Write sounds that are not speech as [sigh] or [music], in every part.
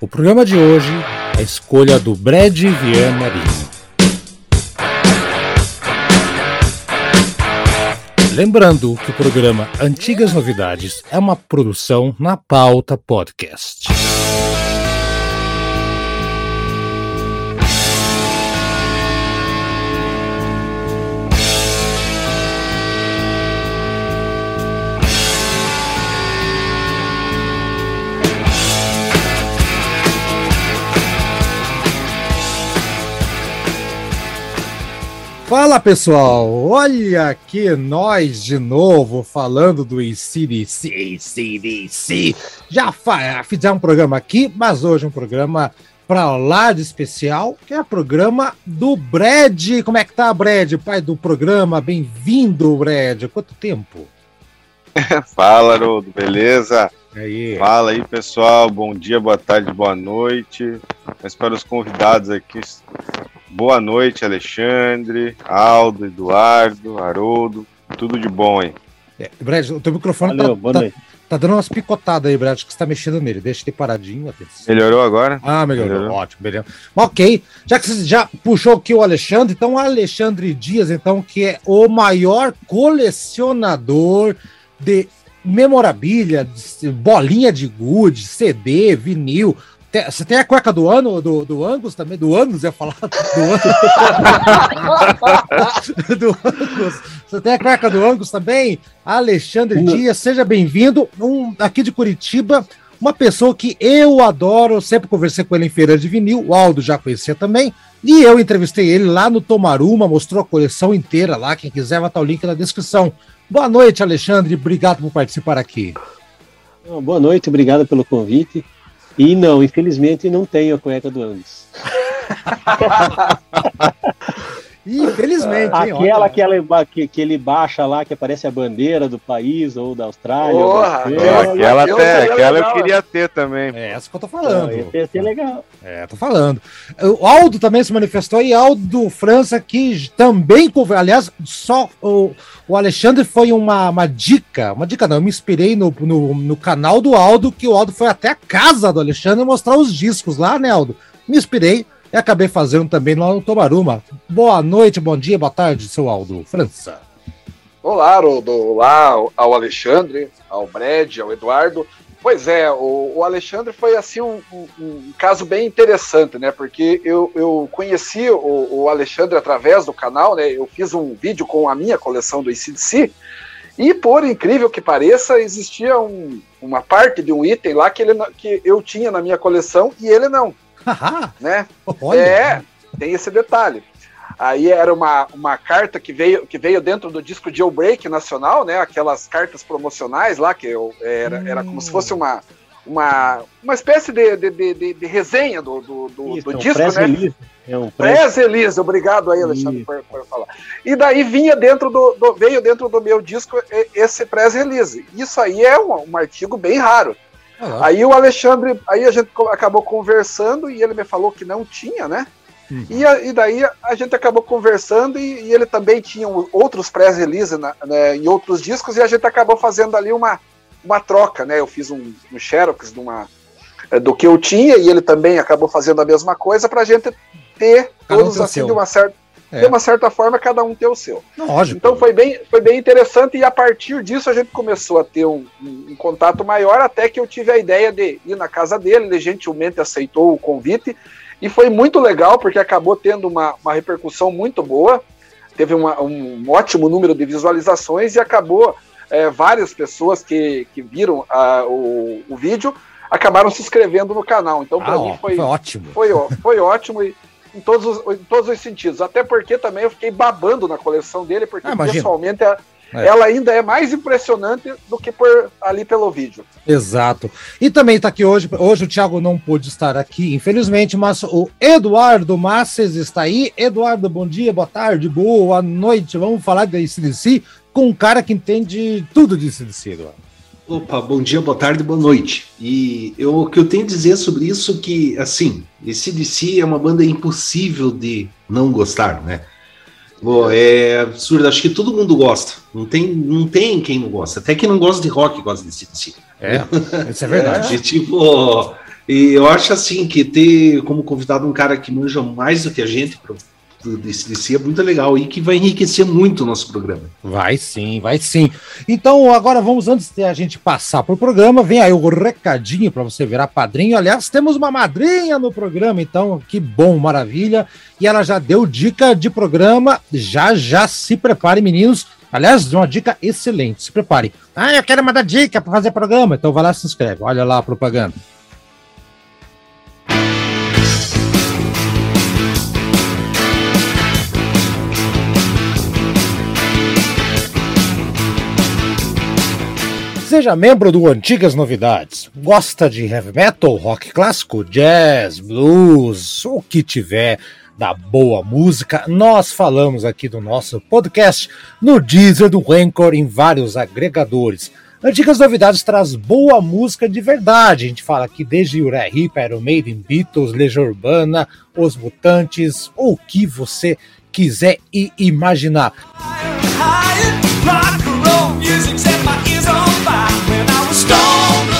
O programa de hoje é a escolha do Brad Vian Marinho. Lembrando que o programa Antigas Novidades é uma produção na pauta podcast. Fala pessoal, olha aqui nós de novo falando do ICDC, ICDC. Já fizemos um programa aqui, mas hoje um programa para lá de especial, que é o programa do Brad. Como é que tá, Brad, pai do programa? Bem-vindo, Brad. Quanto tempo? [laughs] Fala, Haroldo, beleza? Aí. Fala aí, pessoal. Bom dia, boa tarde, boa noite. Mas para os convidados aqui, Boa noite, Alexandre, Aldo, Eduardo, Haroldo. Tudo de bom aí. É, Brad, o teu microfone Valeu, tá, tá, tá, dando umas picotadas aí, Brad, que você tá mexendo nele. Deixa ele paradinho. Atenção. Melhorou agora? Ah, melhorou. melhorou. Ótimo, beleza. Ok, já que você já puxou aqui o Alexandre, então o Alexandre Dias, então, que é o maior colecionador de memorabilia, bolinha de gude, CD, vinil, você tem a cueca do ano, do, do Angus também? Do Angus, ia falar? Do Angus. [laughs] do Angus. Você tem a cueca do Angus também? Alexandre Não. Dias, seja bem-vindo. Um, aqui de Curitiba, uma pessoa que eu adoro, eu sempre conversei com ele em feira de vinil, o Aldo já conhecia também, e eu entrevistei ele lá no Tomaruma, mostrou a coleção inteira lá, quem quiser vai estar o link na descrição. Boa noite, Alexandre, obrigado por participar aqui. Boa noite, obrigado pelo convite. E não, infelizmente não tenho a cueca do Angus. [laughs] Infelizmente. Hein, Aquela que, ela, que, que, ele baixa lá, que aparece a bandeira do país ou da Austrália. Porra, é, aquela, até, aquela eu queria ter também. É essa que eu tô falando. Ia ser legal. É, tô falando. O Aldo também se manifestou e Aldo França, que também. Aliás, só o, o Alexandre foi uma, uma dica. Uma dica não, eu me inspirei no, no, no canal do Aldo, que o Aldo foi até a casa do Alexandre mostrar os discos lá, né, Aldo? Me inspirei e acabei fazendo também lá no Tomaruma. Boa noite, bom dia, boa tarde, seu Aldo França. Olá, Aldo. Olá ao Alexandre, ao Brad, ao Eduardo. Pois é, o, o Alexandre foi assim um, um, um, caso bem interessante, né? Porque eu, eu conheci o, o, Alexandre através do canal, né? Eu fiz um vídeo com a minha coleção do ICDC e, por incrível que pareça, existia uma parte de um item lá que, ele, que eu tinha na minha coleção e ele não [laughs] né? Olha. É, tem esse detalhe. Aí era uma, uma carta que veio, que veio dentro do disco Jailbreak Nacional, né? Aquelas cartas promocionais lá, que eu, era, era como se fosse uma, uma, uma espécie de, de, de, de resenha do, do, do, Isso, do é um disco, né? É um pré-release, obrigado aí, Alexandre, por, por, falar. E daí vinha dentro do, do, veio dentro do meu disco esse pré-release. Isso aí é um, um artigo bem raro. Ah, aí o Alexandre, aí a gente acabou conversando e ele me falou que não tinha, né? Uhum. E, a, e, daí a gente acabou conversando e, e ele também tinha outros pré-release né, em outros discos e a gente acabou fazendo ali uma, uma troca, né? Eu fiz um, um xerox de uma, é, do que eu tinha e ele também acabou fazendo a mesma coisa para a gente ter todos assim de uma certa é. de uma certa forma, cada um ter o seu. Lógico. Então foi bem, foi bem interessante e a partir disso a gente começou a ter um, um, um, contato maior até que eu tive a ideia de ir na casa dele, ele gentilmente aceitou o convite e foi muito legal porque acabou tendo uma, uma repercussão muito boa, teve uma, um ótimo número de visualizações e acabou é, várias pessoas que, que viram uh, o, o vídeo acabaram se inscrevendo no canal. Então, para ah, mim, foi, foi ótimo. Foi, foi ótimo. E, em todos, os, em todos os sentidos. Até porque também eu fiquei babando na coleção dele, porque ah, pessoalmente é, é. ela ainda é mais impressionante do que por ali pelo vídeo. Exato. E também está aqui hoje, hoje o Thiago não pôde estar aqui, infelizmente, mas o Eduardo Masses está aí. Eduardo, bom dia, boa tarde, boa noite. Vamos falar de CDC com um cara que entende tudo de CDC, Eduardo. Opa, bom dia, boa tarde, boa noite. E eu, o que eu tenho a dizer sobre isso é que, assim, esse DC é uma banda impossível de não gostar, né? Bom, é absurdo, acho que todo mundo gosta. Não tem, não tem quem não gosta. Até quem não gosta de rock gosta de CDC. É, isso é verdade. [laughs] É, tipo, e eu acho assim que ter como convidado um cara que manja mais do que a gente desse DC é muito legal e que vai enriquecer muito o nosso programa. Vai sim, vai sim. Então, agora vamos, antes de a gente passar para o programa, vem aí o recadinho para você virar padrinho. Aliás, temos uma madrinha no programa, então que bom, maravilha. E ela já deu dica de programa. Já, já se prepare, meninos. Aliás, uma dica excelente. Se prepare. Ah, eu quero mandar dica para fazer programa. Então vai lá se inscreve. Olha lá a propaganda. Seja membro do Antigas Novidades. Gosta de heavy metal, rock clássico, jazz, blues, o que tiver da boa música, nós falamos aqui do nosso podcast no Deezer do Anchor em vários agregadores. Antigas Novidades traz boa música de verdade. A gente fala aqui desde Uriah Heep, Iron Maiden, Beatles, Legião Urbana, Os Mutantes, o que você quiser e imaginar.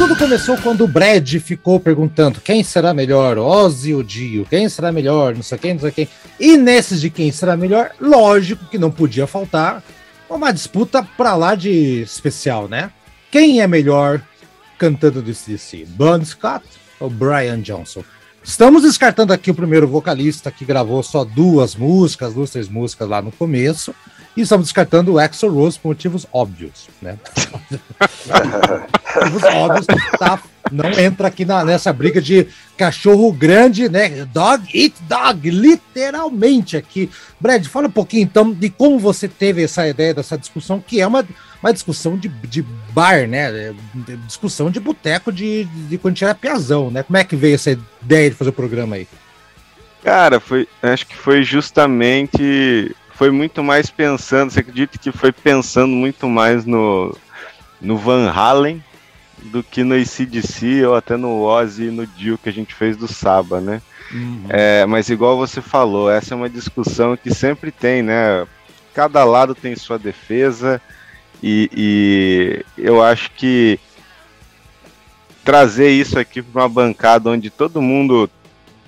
Tudo começou quando o Brad ficou perguntando quem será melhor, Ozzy ou Dio, quem será melhor, não sei quem, não sei quem. E nesses de quem será melhor, lógico que não podia faltar uma disputa pra lá de especial, né? Quem é melhor cantando do CDC, Bon Scott ou Brian Johnson? Estamos descartando aqui o primeiro vocalista que gravou só duas músicas, duas, três músicas lá no começo. E estamos descartando o Axel Rose por motivos óbvios, né? [laughs] motivos óbvios, tá? Não entra aqui na, nessa briga de cachorro grande, né? Dog eat dog, literalmente aqui. Brad, fala um pouquinho então de como você teve essa ideia dessa discussão, que é uma, uma discussão de, de bar, né? Discussão de boteco de, de, de quando tinha piazão, né? Como é que veio essa ideia de fazer o programa aí? Cara, foi, acho que foi justamente foi muito mais pensando, você acredita que foi pensando muito mais no, no Van Halen do que no ACDC ou até no Ozzy e no Dio que a gente fez do Saba, né? Uhum. É, mas igual você falou, essa é uma discussão que sempre tem, né? Cada lado tem sua defesa e, e eu acho que trazer isso aqui para uma bancada onde todo mundo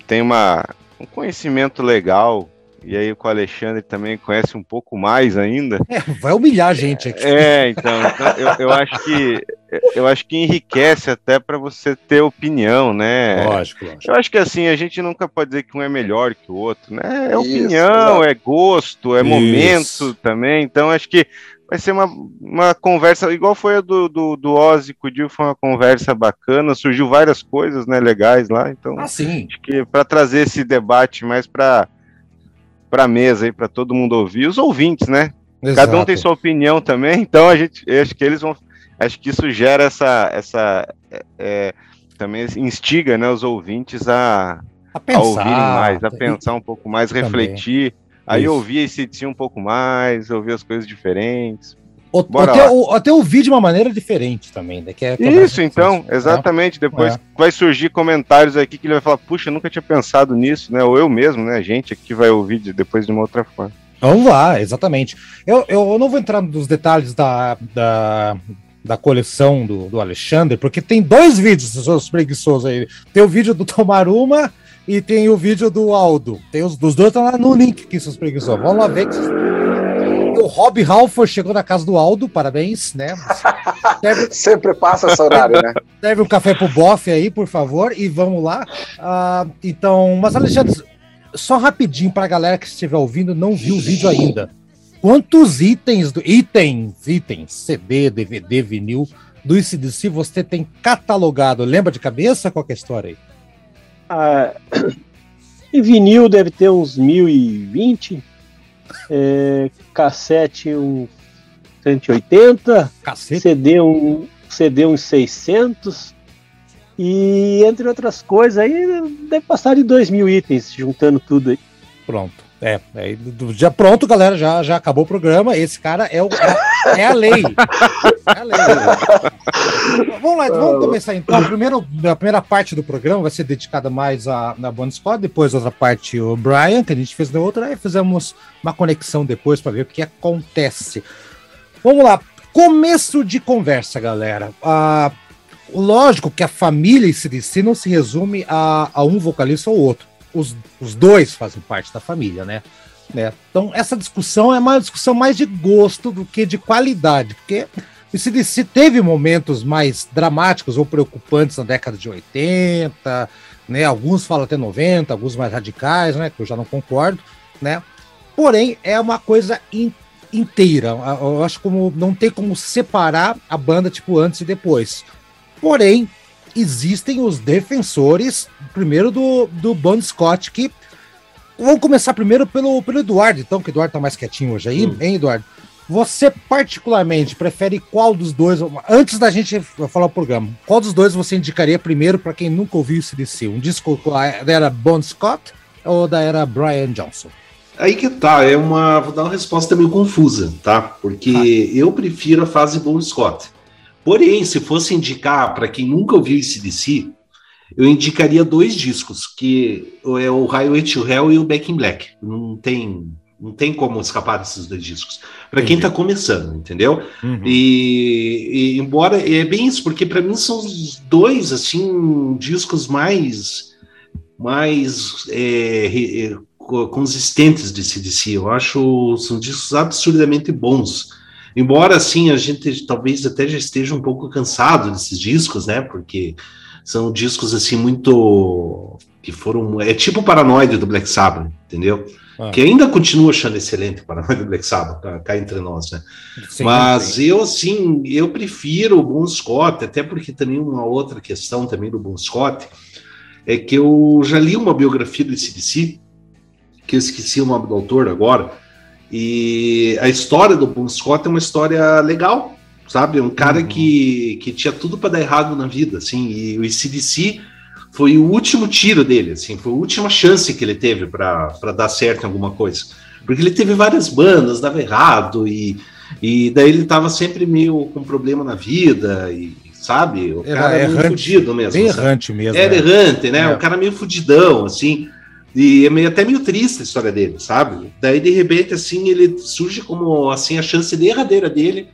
tem uma, um conhecimento legal, e aí com o Alexandre também conhece um pouco mais ainda. É, vai humilhar a gente aqui. É, então, então eu, eu, acho que eu acho que enriquece até para você ter opinião, né? Lógico, lógico. Eu acho que assim, a gente nunca pode dizer que um é melhor que o outro, né? É opinião, Isso, é gosto, é Isso. momento também. Então acho que vai ser uma, uma conversa, igual foi a do, do, do Ozzy com o Dio, foi uma conversa bacana, surgiu várias coisas, né, legais lá, então ah, sim. acho que para trazer esse debate mais para para a mesa aí, para todo mundo ouvir, os ouvintes, né? Exato. Cada um tem sua opinião também, então a gente, acho que eles vão, acho que isso gera essa, essa, é, é também instiga né, os ouvintes a, a, pensar, a ouvirem mais, a pensar um pouco mais, refletir. Aí Isso. ouvir esse um pouco mais, ouvir as coisas diferentes. O, até, o, até ouvir de uma maneira diferente também, né? Que é, que Isso, é então, né? exatamente. Depois é. vai surgir comentários aqui que ele vai falar, puxa, nunca tinha pensado nisso, né? Ou eu mesmo, né? A gente aqui vai ouvir depois de uma outra forma. Vamos lá, exatamente. Eu, eu não vou entrar nos detalhes da, da, da coleção do, do Alexandre, porque tem dois vídeos dos preguiçosos aí. Tem o vídeo do Tomaruma e tem o vídeo do Aldo. Tem os dos dois estão lá no link que seus preguiçosos. Vamos lá ver que o Rob Halford chegou na casa do Aldo, parabéns, né? Deve... [laughs] Sempre passa esse horário, né? Deve um café pro Boff aí, por favor, e vamos lá. Uh, então, mas Alexandre, só rapidinho para a galera que estiver ouvindo, não viu o vídeo ainda. Quantos itens do itens, itens, CD, DVD, vinil do ICDC você tem catalogado? Lembra de cabeça qual é a história aí? Ah, [clears throat] em vinil deve ter uns 1020, é, cassete um 180, Cacete. CD um CD uns 600 e entre outras coisas aí deve passar de 2 mil itens juntando tudo aí. Pronto. É, é, já pronto, galera, já, já acabou o programa. Esse cara é, o, é, é a lei. É a lei. vamos lá, vamos começar então. Primeiro, a primeira parte do programa vai ser dedicada mais a, na Bon Scott, depois outra parte o Brian, que a gente fez na outra, aí fizemos uma conexão depois para ver o que acontece. Vamos lá, começo de conversa, galera. Ah, lógico que a família em si não se resume a, a um vocalista ou outro os, os dois fazem parte da família, né? né? Então, essa discussão é uma discussão mais de gosto do que de qualidade, porque CDC teve momentos mais dramáticos ou preocupantes na década de 80, né? Alguns falam até 90, alguns mais radicais, né? Que eu já não concordo, né? Porém, é uma coisa in, inteira. Eu acho como não tem como separar a banda tipo antes e depois. Porém, existem os defensores, primeiro do, do Bon Scott, que. Vamos começar primeiro pelo, pelo Eduardo, então, que o Eduardo tá mais quietinho hoje aí, hum. hein, Eduardo? Você, particularmente, prefere qual dos dois, antes da gente falar o programa, qual dos dois você indicaria primeiro para quem nunca ouviu o CDC? Um disco da era Bon Scott ou da era Brian Johnson? Aí que tá, é uma. Vou dar uma resposta meio confusa, tá? Porque ah. eu prefiro a fase Bon Scott. Porém, se fosse indicar para quem nunca ouviu esse DC, eu indicaria dois discos, que é o Highway to Hell e o Back in Black. Não tem, não tem como escapar desses dois discos. Para quem está começando, entendeu? Uhum. E, e, embora é bem isso, porque para mim são os dois assim discos mais mais é, é, consistentes de CDC. Eu acho são discos absurdamente bons. Embora assim a gente talvez até já esteja um pouco cansado desses discos, né? Porque são discos assim muito que foram é tipo o Paranoide do Black Sabbath, entendeu? Ah. Que ainda continua achando excelente o Paranoide do Black Sabbath, cá, cá entre nós, né? Sim, Mas sim. eu assim, eu prefiro o Bon Scott, até porque também uma outra questão também do Bon Scott é que eu já li uma biografia do CDC, que eu esqueci o nome do autor agora, e a história do Bon Scott é uma história legal, sabe? Um cara uhum. que, que tinha tudo para dar errado na vida, assim, e o ICDC foi o último tiro dele, assim, foi a última chance que ele teve para dar certo em alguma coisa. Porque ele teve várias bandas, dava errado, e, e daí ele tava sempre meio com problema na vida, e sabe? O cara era meio fudido mesmo. Bem errante mesmo. Era é. errante, né? É. O cara meio fudidão, assim. E é meio, até meio triste a história dele, sabe? Daí, de repente, assim, ele surge como, assim, a chance derradeira dele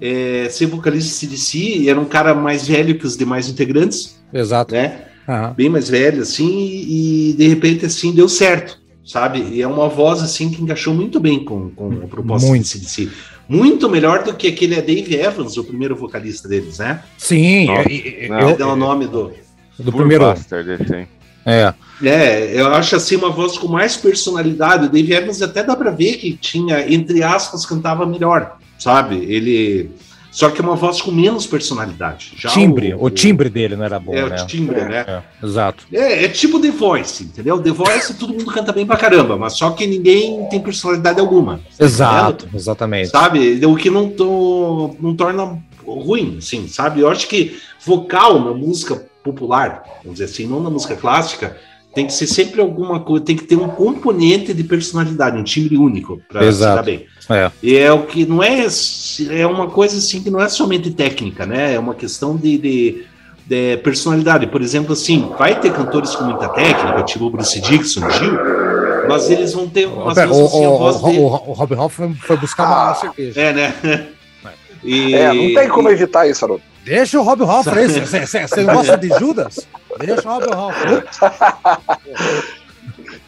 é, ser vocalista de CDC, e era um cara mais velho que os demais integrantes. Exato. Né? Uhum. Bem mais velho, assim, e de repente, assim, deu certo, sabe? E é uma voz, assim, que encaixou muito bem com, com a proposta muito. de CDC. Muito melhor do que aquele é Dave Evans, o primeiro vocalista deles, né? Sim. Nossa, eu, eu, o nome do... Do primeiro... Dele, é. É, eu acho assim uma voz com mais personalidade. O Dave Evans até dá para ver que tinha, entre aspas, cantava melhor, sabe? Ele. Só que é uma voz com menos personalidade. Já timbre, o, o, timbre dele não era bom. É, né? o timbre, é, né? É, exato. É, é tipo The Voice, entendeu? The Voice todo mundo canta bem pra caramba, mas só que ninguém tem personalidade alguma. Exato, exatamente. Sabe? O que não, não torna ruim, assim, sabe? Eu acho que vocal na música popular, vamos dizer assim, não na música clássica, tem que ser sempre alguma coisa, tem que ter um componente de personalidade, um timbre único para se dar bem. É. E é o que não é, é uma coisa assim que não é somente técnica, né? É uma questão de, de, de personalidade. Por exemplo, assim, vai ter cantores com muita técnica, tipo o Bruce Dixon, Gil, mas eles vão ter umas o, o, assim, a voz o, o, o Rob Hoff foi, foi buscar uma ah, cerveja. É, né? E... É, não tem como evitar isso, Haroldo. Deixa o Rob Hoff aí. Você gosta de Judas? Deixa o Rob Hoff. [laughs]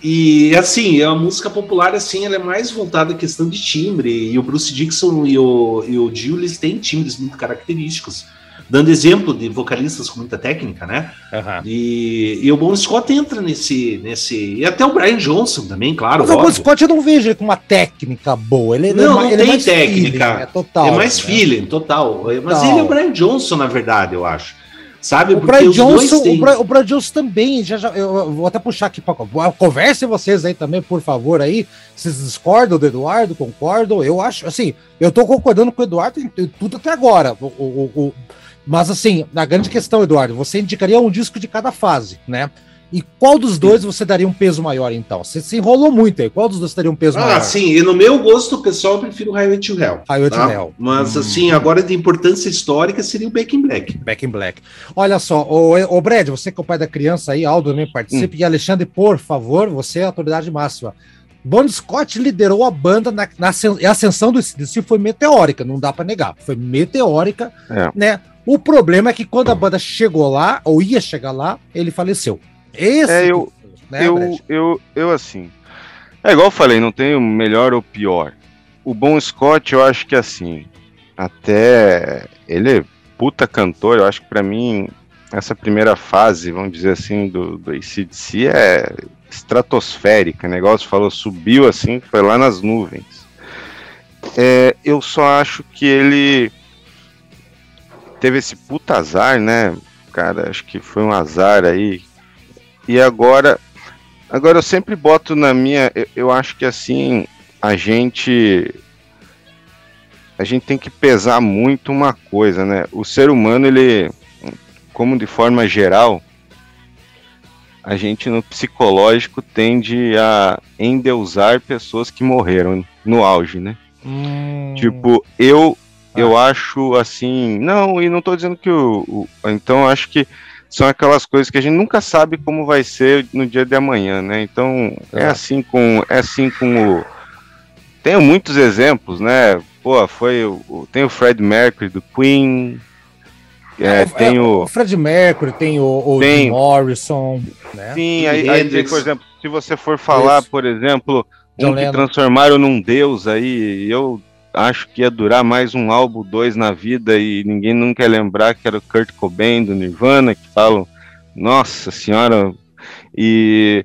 E assim, a música popular assim, ela é mais voltada à questão de timbre. E o Bruce Dixon e o, e o Jill, eles têm timbres muito característicos dando exemplo de vocalistas com muita técnica, né? Uhum. E, e, o Bon Scott entra nesse, nesse. E até o Brian Johnson também, claro. Mas o Bon Scott eu não vejo ele com uma técnica boa. Ele, não, não ele é tem é técnica. Feeling, é total. É mais né? feeling, total. total. Mas ele é o Brian Johnson, na verdade, eu acho. Sabe? O Brian Johnson, têm... o, Brian, Johnson também, já, já, eu vou até puxar aqui para converse vocês aí também, por favor, aí. Vocês discordam do Eduardo, concordam? Eu acho, assim, eu tô concordando com o Eduardo em, em tudo até agora. O, o, o, mas assim, a grande questão, Eduardo, você indicaria um disco de cada fase, né? E qual dos dois você daria um peso maior, então? Você se enrolou muito aí. Qual dos dois daria um peso ah, maior? Ah, sim. E no meu gosto pessoal, eu prefiro Highway to Hell. Highway tá? to Hell. Mas, hum. assim, agora de importância histórica seria o Back in Black. Back in Black. Olha só, o, o Brad, você que é o pai da criança aí, Aldo também participe. Hum. E Alexandre, por favor, você é a autoridade máxima. Bon Scott liderou a banda na, na ascensão do CDC foi meteórica, não dá para negar. Foi meteórica, é. né? O problema é que quando a banda chegou lá, ou ia chegar lá, ele faleceu. Esse. É, eu, né, eu, eu, eu, assim. É igual eu falei, não tem o melhor ou pior. O Bon Scott, eu acho que assim. Até. Ele é puta cantor, eu acho que para mim, essa primeira fase, vamos dizer assim, do, do ACDC é estratosférica. O negócio falou, subiu assim, foi lá nas nuvens. É, eu só acho que ele teve esse puta azar, né? Cara, acho que foi um azar aí. E agora, agora eu sempre boto na minha, eu, eu acho que assim, a gente a gente tem que pesar muito uma coisa, né? O ser humano, ele, como de forma geral, a gente no psicológico tende a endeusar pessoas que morreram no auge, né? Hum. Tipo, eu eu acho assim. Não, e não estou dizendo que o, o. Então, acho que são aquelas coisas que a gente nunca sabe como vai ser no dia de amanhã, né? Então, é, é assim com. É assim com o. Tenho muitos exemplos, né? Pô, foi o. Tem o Fred Mercury do Queen. É, é, tem o, o Fred Mercury, tem o, o tem, Morrison, né? Sim, aí, aí, por exemplo, se você for falar, Isso. por exemplo, um que transformaram num deus aí, eu acho que ia durar mais um álbum, dois na vida e ninguém nunca ia lembrar que era o Kurt Cobain do Nirvana, que falam, nossa senhora, e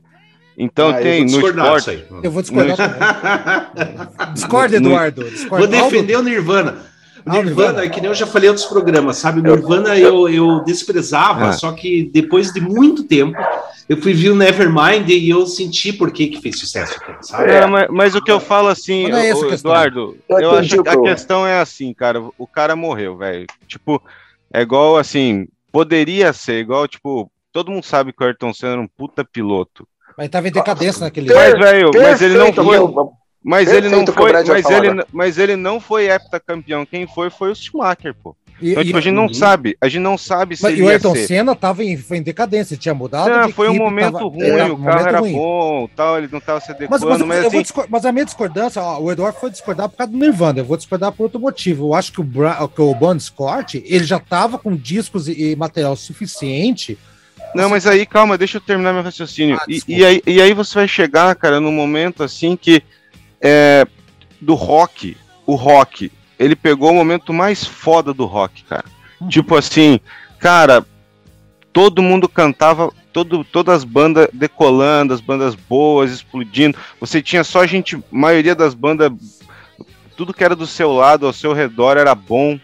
então ah, tem no esporte. Eu vou discordar [laughs] no... Discorda, Eduardo. Discorda. Vou defender o Nirvana. O ah, Nirvana, é que nem eu já falei em outros programas, sabe? O Nirvana eu, eu desprezava, ah. só que depois de muito tempo eu fui ver o Nevermind e eu senti por que, que fez sucesso. Sabe? É, mas, mas, o que eu falo assim, é o, Eduardo, eu, eu acho que a questão é assim, cara, o cara morreu, velho. Tipo, é igual assim, poderia ser igual, tipo, todo mundo sabe que o Ayrton Senna era um puta piloto. Mas tava em decadência naquele Mas, velho, mas ele não foi. Mas ele não foi, mas ele, mas ele não foi heptacampeão. Quem foi foi o Schumacher, pô. E, então, tipo, a gente não sabe, a gente não sabe se. Mas e o Ayrton ser. Senna tava em, foi em decadência, tinha mudado. Não, foi um momento tava, ruim, era, o carro era ruim. bom, tal, ele não tava se adequando. Mas, mas, mas, assim... mas a minha discordância, ó, o Eduardo foi discordar por causa do Nirvana, eu vou discordar por outro motivo. Eu acho que o, Bra que o Bon Scott, ele já tava com discos e, e material suficiente. Não, mas aí, calma, deixa eu terminar meu raciocínio. Ah, e, e, aí, e aí você vai chegar, cara, num momento assim que é, do rock, o rock, ele pegou o momento mais foda do rock, cara. Uhum. Tipo assim, cara, todo mundo cantava, todo, todas as bandas decolando, as bandas boas, explodindo. Você tinha só gente, maioria das bandas, tudo que era do seu lado, ao seu redor era bom.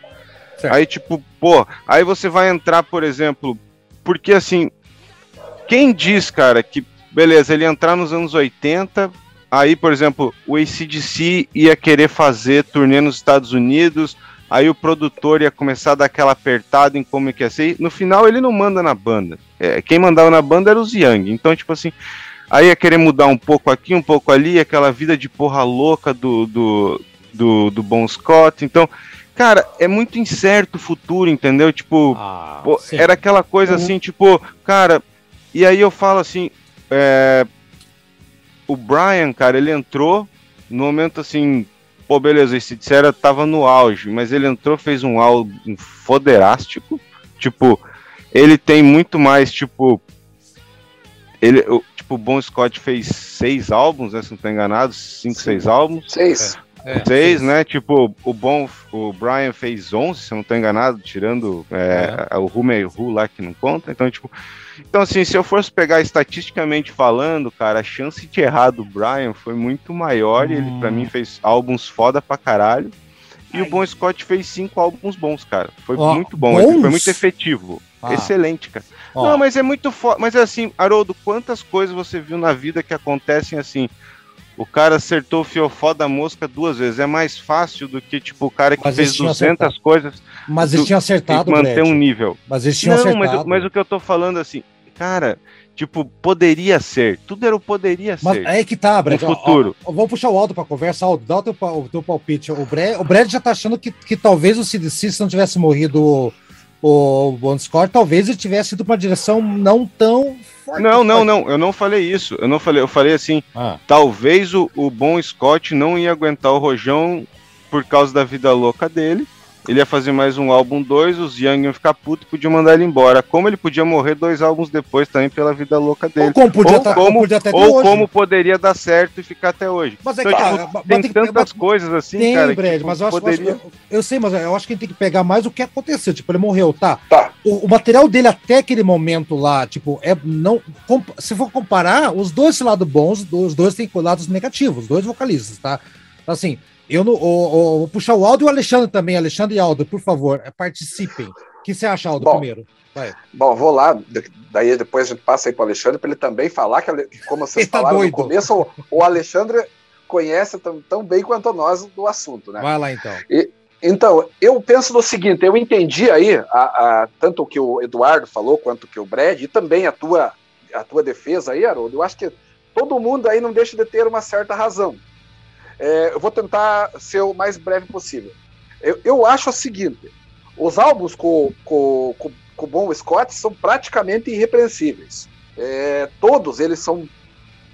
Certo. Aí, tipo, pô, aí você vai entrar, por exemplo, porque assim, quem diz, cara, que beleza, ele entrar nos anos 80, Aí, por exemplo, o ACDC ia querer fazer turnê nos Estados Unidos, aí o produtor ia começar a dar aquela apertada em como que ia ser. No final ele não manda na banda. É, quem mandava na banda era os Young. Então, tipo assim, aí ia querer mudar um pouco aqui, um pouco ali, aquela vida de porra louca do, do, do, do Bon Scott. Então, cara, é muito incerto o futuro, entendeu? Tipo, ah, pô, era aquela coisa uhum. assim, tipo, cara, e aí eu falo assim, é, o Brian, cara, ele entrou no momento assim, pô, beleza, esse Dissera tava no auge, mas ele entrou, fez um álbum foderástico, tipo, ele tem muito mais, tipo, ele, tipo, o Bon Scott fez seis álbuns, né, se não tô enganado, cinco, Sim. seis álbuns. Seis. É, seis, né, tipo, o Bom, o Brian fez onze, se não tô enganado, tirando é, é. o Who May Who lá que não conta, então, tipo, então, assim, se eu fosse pegar estatisticamente falando, cara, a chance de errar do Brian foi muito maior. Hum. E ele, pra mim, hum. fez álbuns foda pra caralho. E Ai. o Bon Scott fez cinco álbuns bons, cara. Foi oh, muito bom, bons? foi muito efetivo. Ah. Excelente, cara. Oh. Não, mas é muito foda. Mas é assim, Haroldo, quantas coisas você viu na vida que acontecem assim? O cara acertou o fiofó da mosca duas vezes. É mais fácil do que, tipo, o cara que mas fez 200 acertado. coisas. Mas eles tinham acertado, Manter Brad. um nível. Mas eles tinham Não, acertado. Mas, mas o que eu tô falando, assim, cara, tipo, poderia ser. Tudo era o poderia mas ser. É que tá, Brad. No futuro. Ó, ó, vamos puxar o Aldo pra conversa. Aldo, dá o teu, o teu palpite. O Brad, o Brad já tá achando que, que talvez o CDC, se não tivesse morrido o Bon Scott, talvez ele tivesse ido uma direção não tão forte. Não, não, não, eu não falei isso. Eu não falei, eu falei assim, ah. talvez o, o Bon Scott não ia aguentar o Rojão por causa da vida louca dele. Ele ia fazer mais um álbum 2, os Young iam ficar puto e podiam mandar ele embora. Como ele podia morrer dois álbuns depois também pela vida louca dele. Ou como, podia ou tá, como, podia ou como poderia dar certo e ficar até hoje. Mas é então, cara, tipo, tem, tem tantas que, coisas assim, tem, cara. Brad, tipo, mas eu acho, poderia... eu, eu, sei, mas eu acho que a gente tem que pegar mais o que aconteceu. Tipo, ele morreu, tá? Tá. O, o material dele até aquele momento lá, tipo, é não. Se for comparar, os dois lados bons, os dois têm lados negativos, os dois vocalistas, tá? Assim, eu não, vou puxar o Aldo e o Alexandre também. Alexandre e Aldo, por favor, participem. O que você acha, Aldo, bom, primeiro? Vai. Bom, vou lá, daí depois a gente passa aí para o Alexandre para ele também falar, que, como vocês [laughs] tá falaram doido. no começo, o, o Alexandre conhece tão, tão, bem quanto nós do assunto, né? Vai lá então. E, então, eu penso no seguinte, eu entendi aí a, a, tanto o que o Eduardo falou quanto o que o Brad, e também a tua, a tua defesa aí, Haroldo, eu acho que todo mundo aí não deixa de ter uma certa razão. É, eu vou tentar ser o mais breve possível. Eu, eu acho o seguinte: os álbuns com, com, com, com o Bon Scott são praticamente irrepreensíveis. É, todos eles são,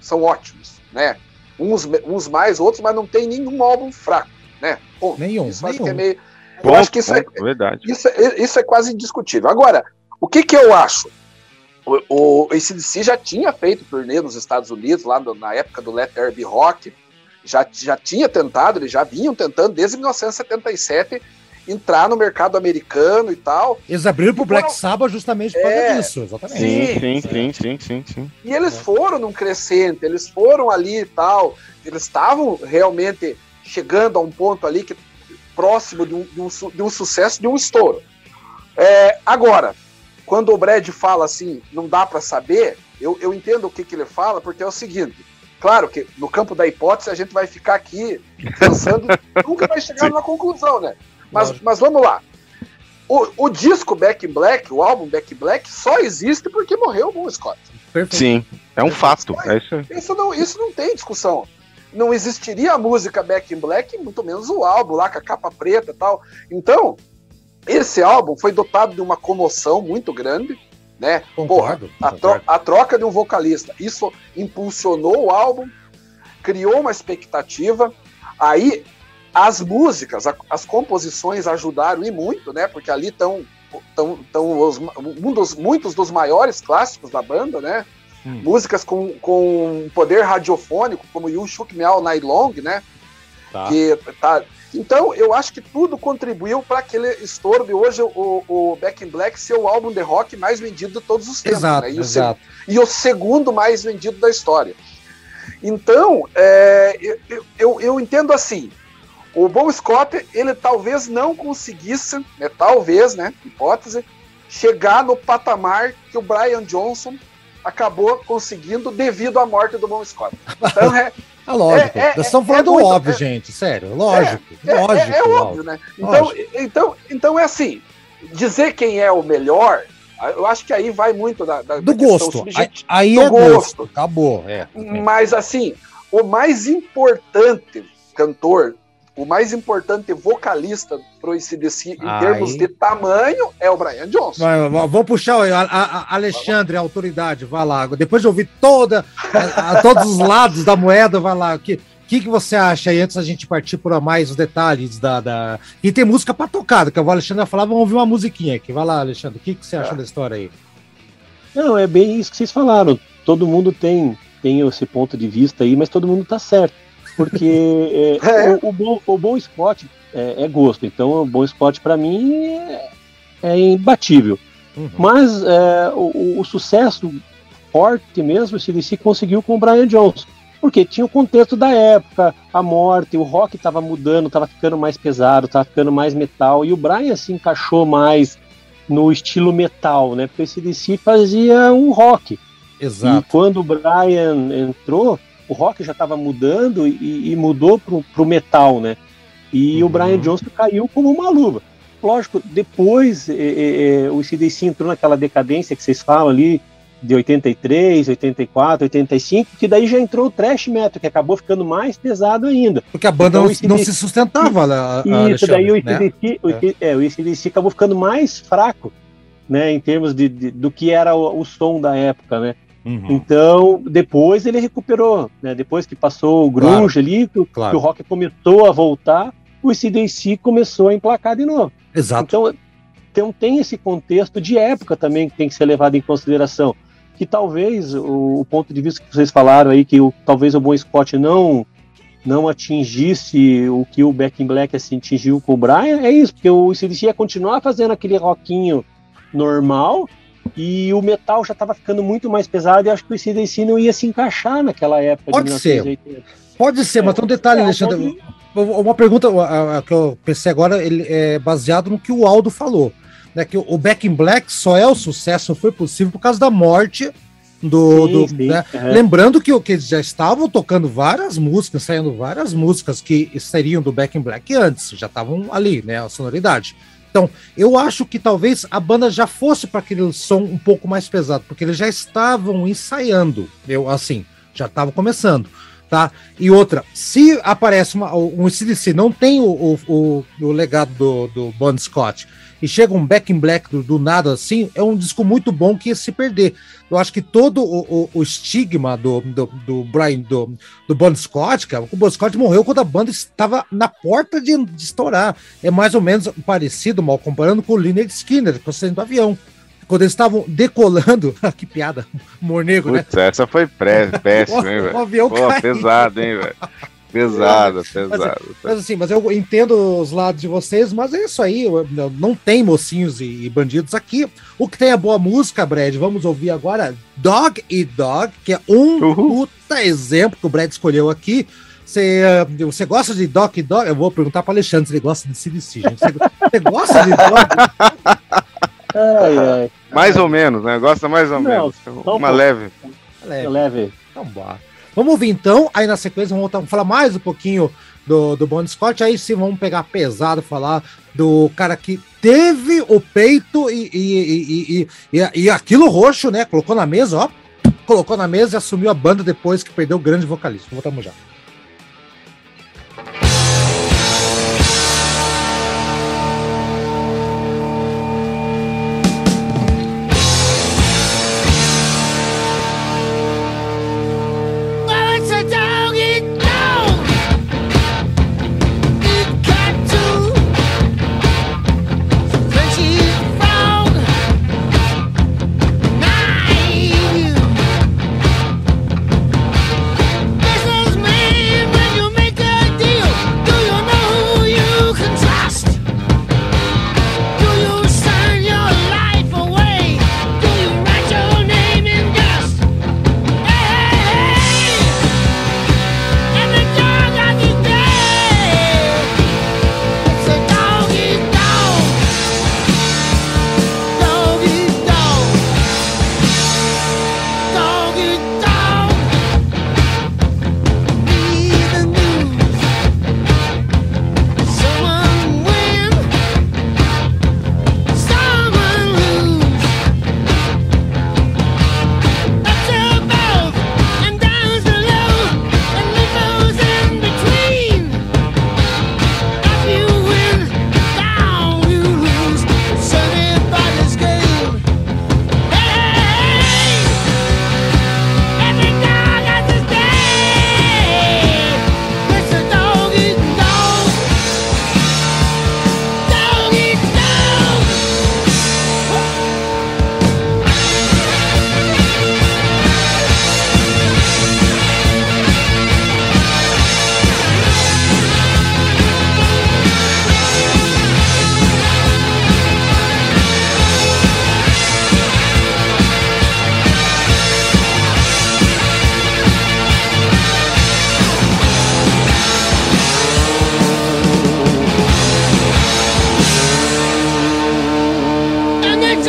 são ótimos, né? Uns, uns mais, outros, mas não tem nenhum álbum fraco, né? Ponto. Nenhum. Isso nenhum. Acho que é meio, eu acho que isso é, verdade. Isso, é, isso é quase indiscutível. Agora, o que, que eu acho? O, o ACDC já tinha feito turnê nos Estados Unidos, lá no, na época do Let There Be Rock, já, já tinha tentado, eles já vinham tentando desde 1977 entrar no mercado americano e tal. Eles abriram pro Black Sabbath justamente por é, causa disso, exatamente. Sim, sim, sim, sim, sim, sim. E eles foram num crescente, eles foram ali e tal, eles estavam realmente chegando a um ponto ali que próximo de um, de um, de um sucesso, de um estouro. É, agora, quando o Brad fala assim, não dá para saber, eu, eu entendo o que, que ele fala, porque é o seguinte, Claro que no campo da hipótese a gente vai ficar aqui pensando, nunca vai chegar numa conclusão, né? Mas, mas vamos lá. O, o, disco Back in Black, o álbum Back in Black, só existe porque morreu o Bon Scott. Perfeito. Sim, é um fato. É isso. isso, não, isso não tem discussão. Não existiria a música Back in Black, muito menos o álbum lá com a capa preta e tal. Então, esse álbum foi dotado de uma comoção muito grande né? Concordo, Porra, a, tro a, troca de um vocalista, isso impulsionou o álbum, criou uma expectativa. Aí as músicas, a, as composições ajudaram e muito, né? Porque ali estão tão, tão os, um dos, muitos dos maiores clássicos da banda, né? Hum. Músicas com, com poder radiofônico, como You Shook Me All Night Long, né? Tá. Que tá, então, eu acho que tudo contribuiu para aquele estouro de hoje, o, o Back in Black ser o álbum de rock mais vendido de todos os tempos. Exato, né? e, exato. O e o segundo mais vendido da história. Então, é, eu, eu, eu, entendo assim, o Bon Scott, ele talvez não conseguisse, né, talvez, né, hipótese, chegar no patamar que o Brian Johnson acabou conseguindo devido à morte do Bon Scott. [laughs] Então, é, É lógico. É, é, Nós estamos falando é muito, óbvio, gente. Sério, lógico. lógico. É, óbvio, né? Então, então, então é assim. Dizer quem é o melhor eu acho que aí vai muito da, da do gosto. Aí, do é gosto. gosto. Acabou. É. Mas assim, o mais importante cantor, o mais importante vocalista pro ICDC em termos de tamanho é o Brian Johnson. Vai, vou puxar a, a, a Alexandre, a autoridade, vai lá. Depois de ouvir toda, a, todos os lados da moeda, vai lá. Que, que, que você acha aí, antes da gente partir por mais os detalhes da. da... E tem música para tocar, que o Alexandre falar, vamos ouvir uma musiquinha aqui. Vai lá, Alexandre, o que, que você acha é. da história aí? Não, é bem isso que vocês falaram. Todo mundo tem, tem esse ponto de vista aí, mas todo mundo tá certo. Porque [laughs] é, é. O, o, bom, o bom spot é, é, gosto. Então, o bom spot para mim é, é, imbatível. Uhum. Mas é, o, o, sucesso forte mesmo, o CDC conseguiu com o Brian Johnson porque tinha o contexto da época, a morte, o rock estava mudando, estava ficando mais pesado, estava ficando mais metal, e o Brian se encaixou mais no estilo metal, né? Porque esse DC fazia um rock. Exato. E quando o Brian entrou, o rock já estava mudando e, e, mudou pro, pro metal, né? E uhum. o Brian Johnson caiu como uma luva. Lógico, depois é, é, o CDC entrou naquela decadência que vocês falam ali, de 83, 84, 85, que daí já entrou o thrash metal, que acabou ficando mais pesado ainda. Porque a banda então, não, não, se sustentava lá. Isso, daí o ICDC, né? é. o ICDC acabou ficando mais fraco, né, em termos de, de do que era o, o, som da época, né. Uhum. Então, depois ele recuperou, né, depois que passou o grunge claro, ali, que, claro. que, o rock começou a voltar, o ICDC começou a emplacar de novo. Exato. Então, então tem esse contexto de época também que tem que ser levado em consideração que talvez o, o, ponto de vista que vocês falaram aí, que o, talvez o Bom Scott não não atingisse o que o Back in Black assim, atingiu com o Brian, é isso, porque o CDC ia continuar fazendo aquele rockinho normal e o metal já estava ficando muito mais pesado e acho que o CDC não ia se encaixar naquela época Pode ser. Pode ser, é, mas tem um detalhe, é, Alexandre. Pode... Uma pergunta a, a, que eu pensei agora ele é baseado no que o Aldo falou né, que o Back in Black só é o sucesso, foi possível por causa da morte do. Sim, do sim, né? Lembrando que, que eles já estavam tocando várias músicas, saindo várias músicas que seriam do Back in Black antes, já estavam ali, né? A sonoridade. Então, eu acho que talvez a banda já fosse para aquele som um pouco mais pesado, porque eles já estavam ensaiando, eu assim, já estavam começando, tá? E outra, se aparece uma, um CDC, não tem o, o, o, o legado do, do Bon Scott, e chega um Back in Black do, do, nada assim, é um disco muito bom que ia se perder. Eu acho que todo o, o, o estigma do, do, do, Brian, do, do Bon Scott, cara, o Bon Scott morreu quando a banda estava na porta de, de estourar. É mais ou menos parecido, mal comparando com o Lynyrd Skinner, com o do avião quando eles estavam decolando. [laughs] que piada, mornego, né? Essa foi [laughs] péssima, hein, velho? O avião Pô, pesado, hein, velho? Pesado, pesado. Mas, mas, assim, mas eu entendo os lados de vocês, mas é isso aí. Não tem mocinhos e, bandidos aqui. O que tem a boa música, Brad, vamos ouvir agora Dog e Dog, que é um uhum. puta exemplo que o Brad escolheu aqui. Você, você gosta de Dog e Dog? Eu vou perguntar para Alexandre se ele gosta de CDC. Você, você gosta de Dog? [laughs] ai, ai. Mais ou menos, né? Gosta mais ou Não, menos. Uma leve. Leve. leve. Então, bora. Vamos ouvir então, aí na sequência vamos voltar, falar mais um pouquinho do, do Bon Scott, aí sim vamos pegar pesado, falar do cara que teve o peito e, e, e, e, e aquilo roxo, né? Colocou na mesa, ó. Colocou na mesa e assumiu a banda depois que perdeu o grande vocalista. Voltamos já.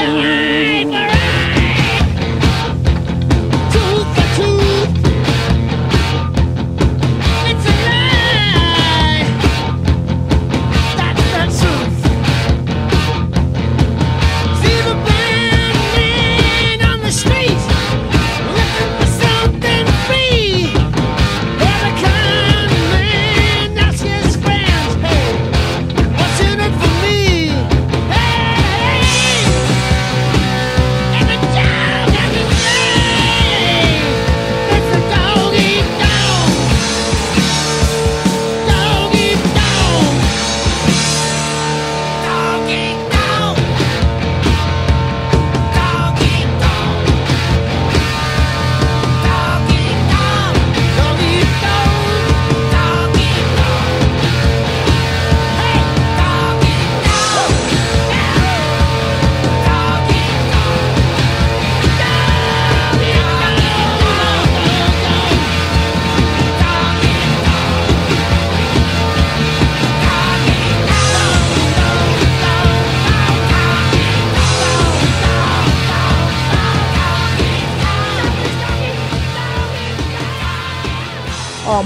Oh.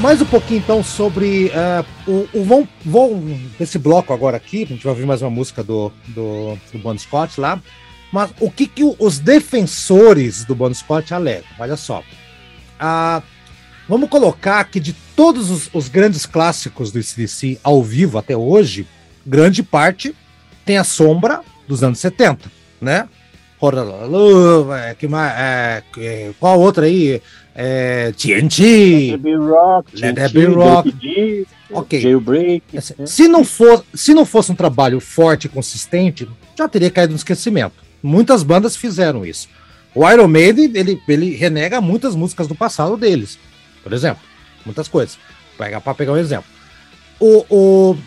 Mais um pouquinho então sobre uh, o, o vão, vão esse bloco agora aqui, a gente vai ouvir mais uma música do, do, do Bon Scott lá, mas o que, que os defensores do Bon Scott alegam? Olha só. Uh, vamos colocar que de todos os, os grandes clássicos do CDC ao vivo até hoje, grande parte tem a sombra dos anos 70, né? É, que é, qual outra aí? É, TNT. Let There Be Rock. Let Be Rock. ok. Jailbreak. Assim, né? se, não for, se não fosse um trabalho forte e consistente, já teria caído no esquecimento. Muitas bandas fizeram isso. O Iron Maiden, ele, ele renega muitas músicas do passado deles. Por exemplo, muitas coisas. Para pegar um exemplo. O, o,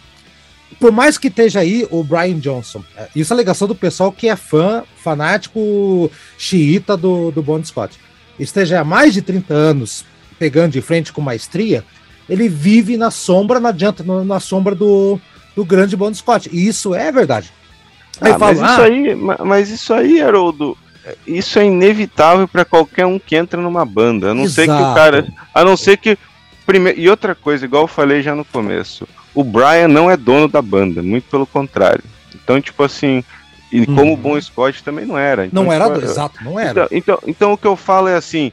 por mais que esteja aí o Brian Johnson, é, isso é a alegação do pessoal que é fã, fanático xiita do, do Bon Scott, esteja há mais de 30 anos pegando de frente com maestria, ele vive na sombra, não adianta, na sombra do, do grande Bon Scott. E isso é verdade. Aí ah, falo, mas, ah, isso aí, mas isso aí, Haroldo, isso é inevitável para qualquer um que entra numa banda. A não ser que o cara. A não ser que. Primeiro, e outra coisa, igual eu falei já no começo o Brian não é dono da banda, muito pelo contrário. Então, tipo assim, e como o uhum. Bon Scott também não era. Então, não era, tipo, exato, não era. Então, então, então, o que eu falo é assim,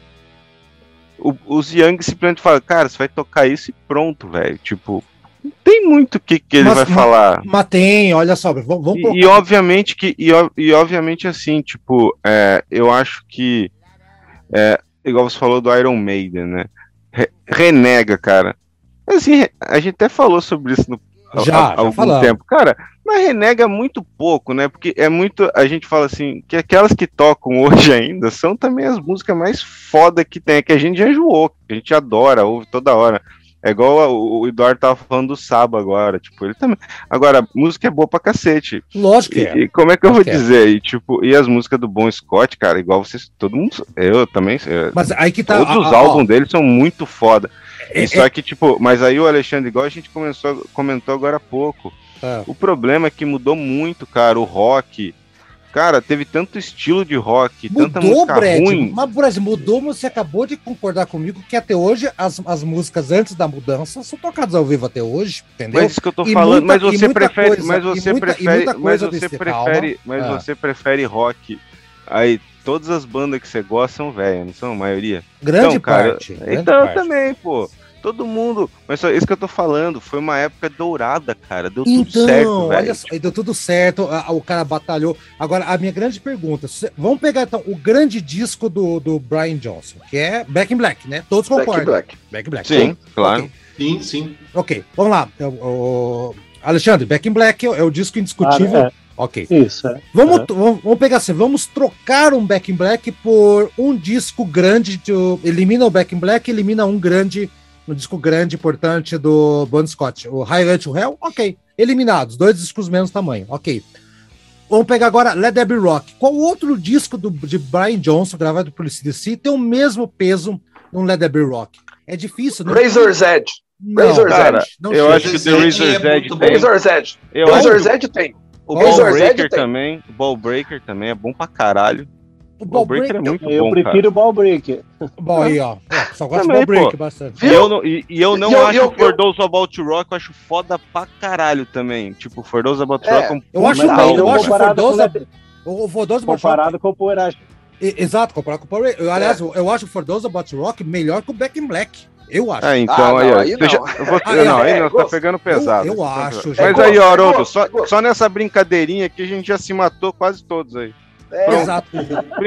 o, os Young simplesmente falam, cara, você vai tocar isso e pronto, velho. Tipo, não tem muito o que, que ele mas, vai falar. Mas tem, olha só, vamos, vamos e, e, obviamente que, e, e obviamente assim, tipo, é, eu acho que, é, igual você falou do Iron Maiden, né? Re, renega, cara Assim, a gente até falou sobre isso no, já, há, algum tempo. Cara, mas renega muito pouco, né? Porque é muito. A gente fala assim, que aquelas que tocam [laughs] hoje ainda são também as músicas mais foda que tem, que a gente já enjoou, que a gente adora, ouve toda hora. É igual o Eduardo tava falando do Sabo agora, tipo, ele também. Agora, música é boa pra cacete. Lógico que é. E como é que eu vou é. dizer? E, tipo, e as músicas do Bon Scott, cara, igual vocês, todo mundo, eu também. Mas aí que tá. Todos os álbuns dele são muito foda. É, Só é que, tipo, mas aí o Alexandre, igual a gente começou, comentou agora há pouco, é. o problema é que mudou muito, cara, o rock. Cara, teve tanto estilo de rock, mudou, tanta música Brad, ruim. Mas, Brad, mudou, você acabou de concordar comigo que até hoje as, as músicas antes da mudança são tocadas ao vivo até hoje, entendeu? Mas isso que eu tô e falando, muita, mas você prefere, coisa, mas você muita, prefere, mas você prefere, mas é. você prefere rock. Aí todas as bandas que você gosta são velhas, não são a maioria? Grande então, cara, parte. Grande então parte. também, pô todo mundo. Mas só isso que eu tô falando, foi uma época dourada, cara. Deu então, tudo certo, velho. Olha só, deu tudo certo, o cara batalhou. Agora, a minha grande pergunta: vamos pegar então o grande disco do, do Brian Johnson, que é Back in Black, né? Todos concordam. Back Black. Back in Black. Sim, okay. claro. Sim, sim. Ok, vamos lá. O. Alexandre, Back in Black é, é o disco indiscutível. Ah, é. Ok. Isso, é. Vamos, é. vamos pegar assim, vamos trocar um Back in Black por um disco grande. De, elimina o Back in Black, elimina um grande no disco grande, importante do Bon Scott. O Highway to Hell, ok. Eliminados, dois discos menos tamanho, ok. Vamos pegar agora Let There Be Rock. Qual outro disco do, de Brian Johnson, gravado por CDC, tem o mesmo peso no Let There Be Rock? É difícil. Não Razor's tem... Edge. Não, Razor's cara, Edge. Não eu acho que The Razor's é Edge tem. Razor's Edge. Eu Razor's Edge tem. O Ball Breaker também. O Ball Breaker também é bom pra caralho. O ball, breaker, breaker é muito eu bom, prefiro o ball breaker. Bom, aí, ó. [laughs] Só gosto Também, do ball breaker bastante. E eu não, e, e eu não eu, acho eu, For Those About Rock, eu acho foda pra caralho também. Tipo, For Those About é, Rock é um Eu acho, eu, eu acho For Those About o For Those About Comparado com o Power Exato, comparado com o Power Aliás, é. eu acho o For Those About Rock melhor que o Back in Black. Eu acho. É, então ah, aí, não, aí, não. Já, vou, ah, não, aí não, [laughs] tá pegando pesado. Eu, eu acho. Mas aí, ó, Haroldo, só, só nessa brincadeirinha aqui a gente já se matou quase todos aí. É, Exato.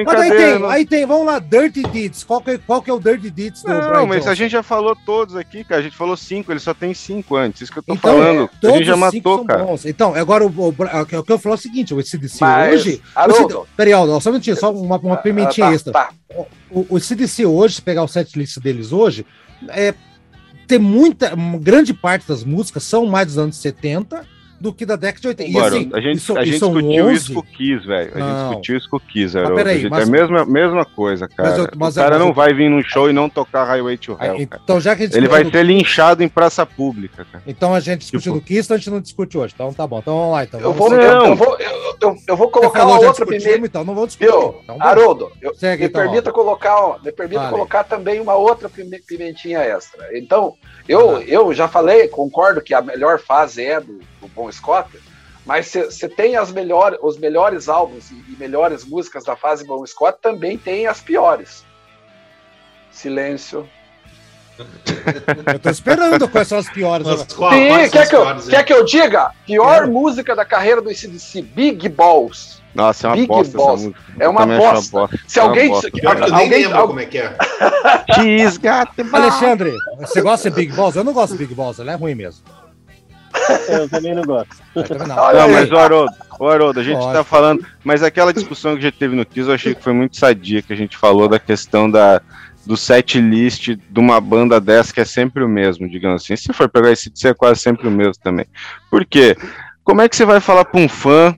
Mas aí tem, aí tem, vamos lá, Dirty Deeds. Qual que, é, qual que é o Dirty Deeds do Não, mas Johnson? a gente já falou todos aqui, cara. A gente falou cinco, ele só tem cinco antes. Isso que eu tô então, falando. É, a gente já matou, cara. Bons. Então, agora o, o, o, que eu falo é o seguinte: o CDC mas, hoje. Peraí, ó, só um minutinho, só uma, uma pimentinha ah, tá, extra. Tá. O, o CDC hoje, se pegar o set list deles hoje, é, tem muita. Grande parte das músicas são mais dos anos 70 do que da década de 80. Mano, assim, a gente, isso, a gente discutiu 11... isso com o Kiss, velho. A gente discutiu isso com o Kiss, era peraí, mas... É a mesma, mesma coisa, cara. Mas eu, mas, o cara não eu... vai vir num show e não tocar Highway to Hell. Então, já que Ele vai ser linchado em praça pública, cara. Então a gente discutiu tipo... do Kiss, então a gente não discute hoje. Então tá bom, então vamos lá. Então, eu, vou, eu, eu, vou, eu, eu vou colocar uma outra primeira. Então não vou discutir. Então, Haroldo, eu, Segue, me, então, permita colocar, me permita vale. colocar também uma outra pimentinha extra. Então, eu, ah. eu já falei, concordo que a melhor fase é do, do Bon Scott, mas você tem as melhores, os melhores álbuns e, e, melhores músicas da fase Bon Scott, também tem as piores. Silêncio. [laughs] Eu tô esperando quais são as piores. Mas, qual, Sim, quer, que eu, quer que eu diga? Pior música da carreira do ICDC, Big Balls. Nossa, é uma Big bosta Balls. essa música. É uma bosta. bosta. Se é alguém. Bosta. alguém, alguém lembro como é que é. Alexandre, você gosta de Big Balls? Eu não gosto de Big Balls, ela é ruim mesmo. Eu também não gosto. Não, não mas o Haroldo, o Haroldo, a gente Pode. tá falando. Mas aquela discussão que a gente teve no Kiss, eu achei que foi muito sadia, que a gente falou da questão da, do set list de uma banda dessa que é sempre o mesmo, digamos assim. Se for pegar esse é quase sempre o mesmo também. Por quê? Como é que você vai falar para um fã?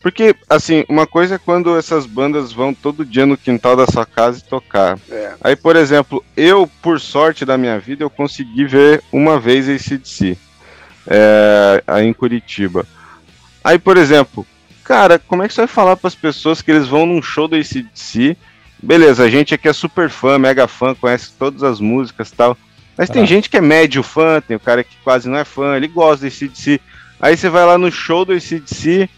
Porque, assim, uma coisa é quando essas bandas vão todo dia no quintal da sua casa e tocar. É. Aí, por exemplo, eu, por sorte da minha vida, eu consegui ver uma vez esse DC é, aí em Curitiba. Aí, por exemplo, cara, como é que você vai falar para as pessoas que eles vão num show do ACDC? Beleza, a gente aqui é super fã, mega fã, conhece todas as músicas e tal. Mas tem ah. gente que é médio fã, tem o cara que quase não é fã, ele gosta do ACDC. Aí você vai lá no show do ACDC,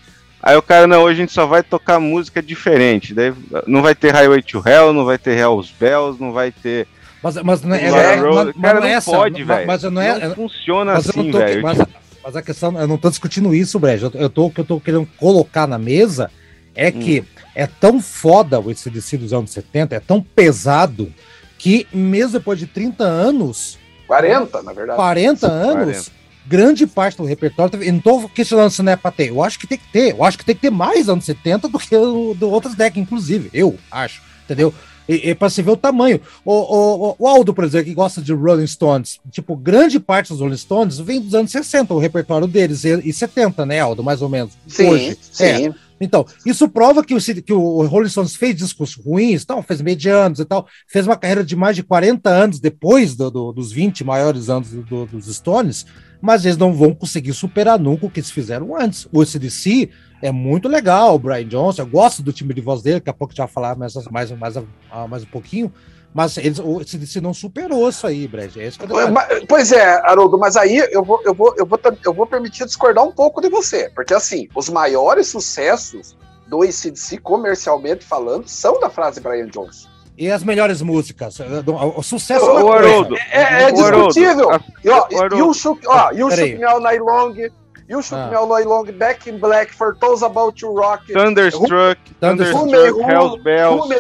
aí o cara, não, hoje a gente só vai tocar música diferente. Daí não vai ter Highway to Hell, não vai ter Hell's Bells, não vai ter mas, mas não é, é, mas, mas não é essa. Pode, mas, mas não é. Não funciona assim, velho. Mas, mas, a questão, eu não tô discutindo isso, Brejo. Eu, eu tô, o que eu tô querendo colocar na mesa é que hum. é tão foda o ACDC dos anos 70, é tão pesado, que mesmo depois de 30 anos. 40, na verdade. 40 anos. 40. Grande parte do repertório. Eu não tô questionando se não é pra ter. Eu acho que tem que ter. Eu acho que tem que ter mais anos 70 do que o, do outras décadas, inclusive. Eu acho. Entendeu? E, e para se ver o tamanho. O, o, o, Aldo, por exemplo, que gosta de Rolling Stones, tipo, grande parte dos Rolling Stones vem dos anos 60, o repertório deles, e, e 70, né, Aldo, mais ou menos. Sim, hoje. sim. É. Então, isso prova que o, que o Rolling Stones fez discos ruins, tal, fez medianos e tal, fez uma carreira de mais de 40 anos depois do, do, dos 20 maiores anos do, dos Stones, mas eles não vão conseguir superar nunca o que eles fizeram antes. O CDC é muito legal, o Brian Johnson, eu gosto do time de voz dele, daqui a pouco a gente vai falar mais, mais, mais, mais um pouquinho, mas eles, o CDC não superou isso aí, Brad. É isso que eu pois é, Haroldo, mas aí eu vou, eu, vou, eu, vou, eu vou permitir discordar um pouco de você, porque assim, os maiores sucessos do ACDC, comercialmente falando, são da frase Brian Johnson. E as melhores músicas? O sucesso o, é, Haroldo, é, é, discutível. e, o Shook, ó, e o Shook Me All Night Long You Should ah. Me All Night Long, Back in Black, For Those About to Rock, Thunderstruck, Thunderstruck, Hell's Bells.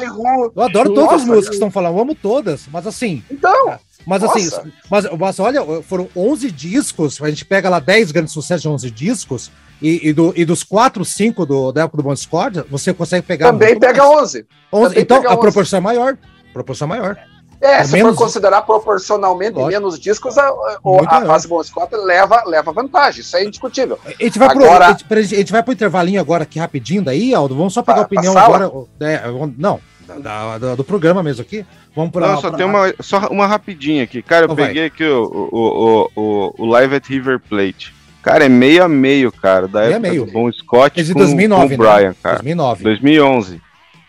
Eu adoro todas as músicas que estão falando, eu amo todas, mas assim. Então. É, mas assim, mas, mas olha, foram 11 discos, a gente pega lá 10 grandes sucessos de 11 discos, e, e, do, e, dos 4, 5 do, da época do Bon Scott, você consegue pegar. Também pega mais. 11. 11 então, a 11. proporção é maior. Proporção é maior. É, é se menos... for considerar proporcionalmente Lógico. menos discos, a, a, a fase Bon Scott leva, leva vantagem, isso é indiscutível. A gente vai agora... pro, a gente, vai pro intervalinho agora aqui rapidinho daí, Aldo, vamos só pegar a opinião agora, é, não, da, da, do programa mesmo aqui. Vamos pra, Não, só pra... tem uma, só uma rapidinha aqui. Cara, eu então peguei vai. aqui o, o, o, o, Live at River Plate. Cara, é meio a meio, cara, da meio época meio. do Bon Scott Esse com, 2009, com o Brian, né? cara. 2009. 2011.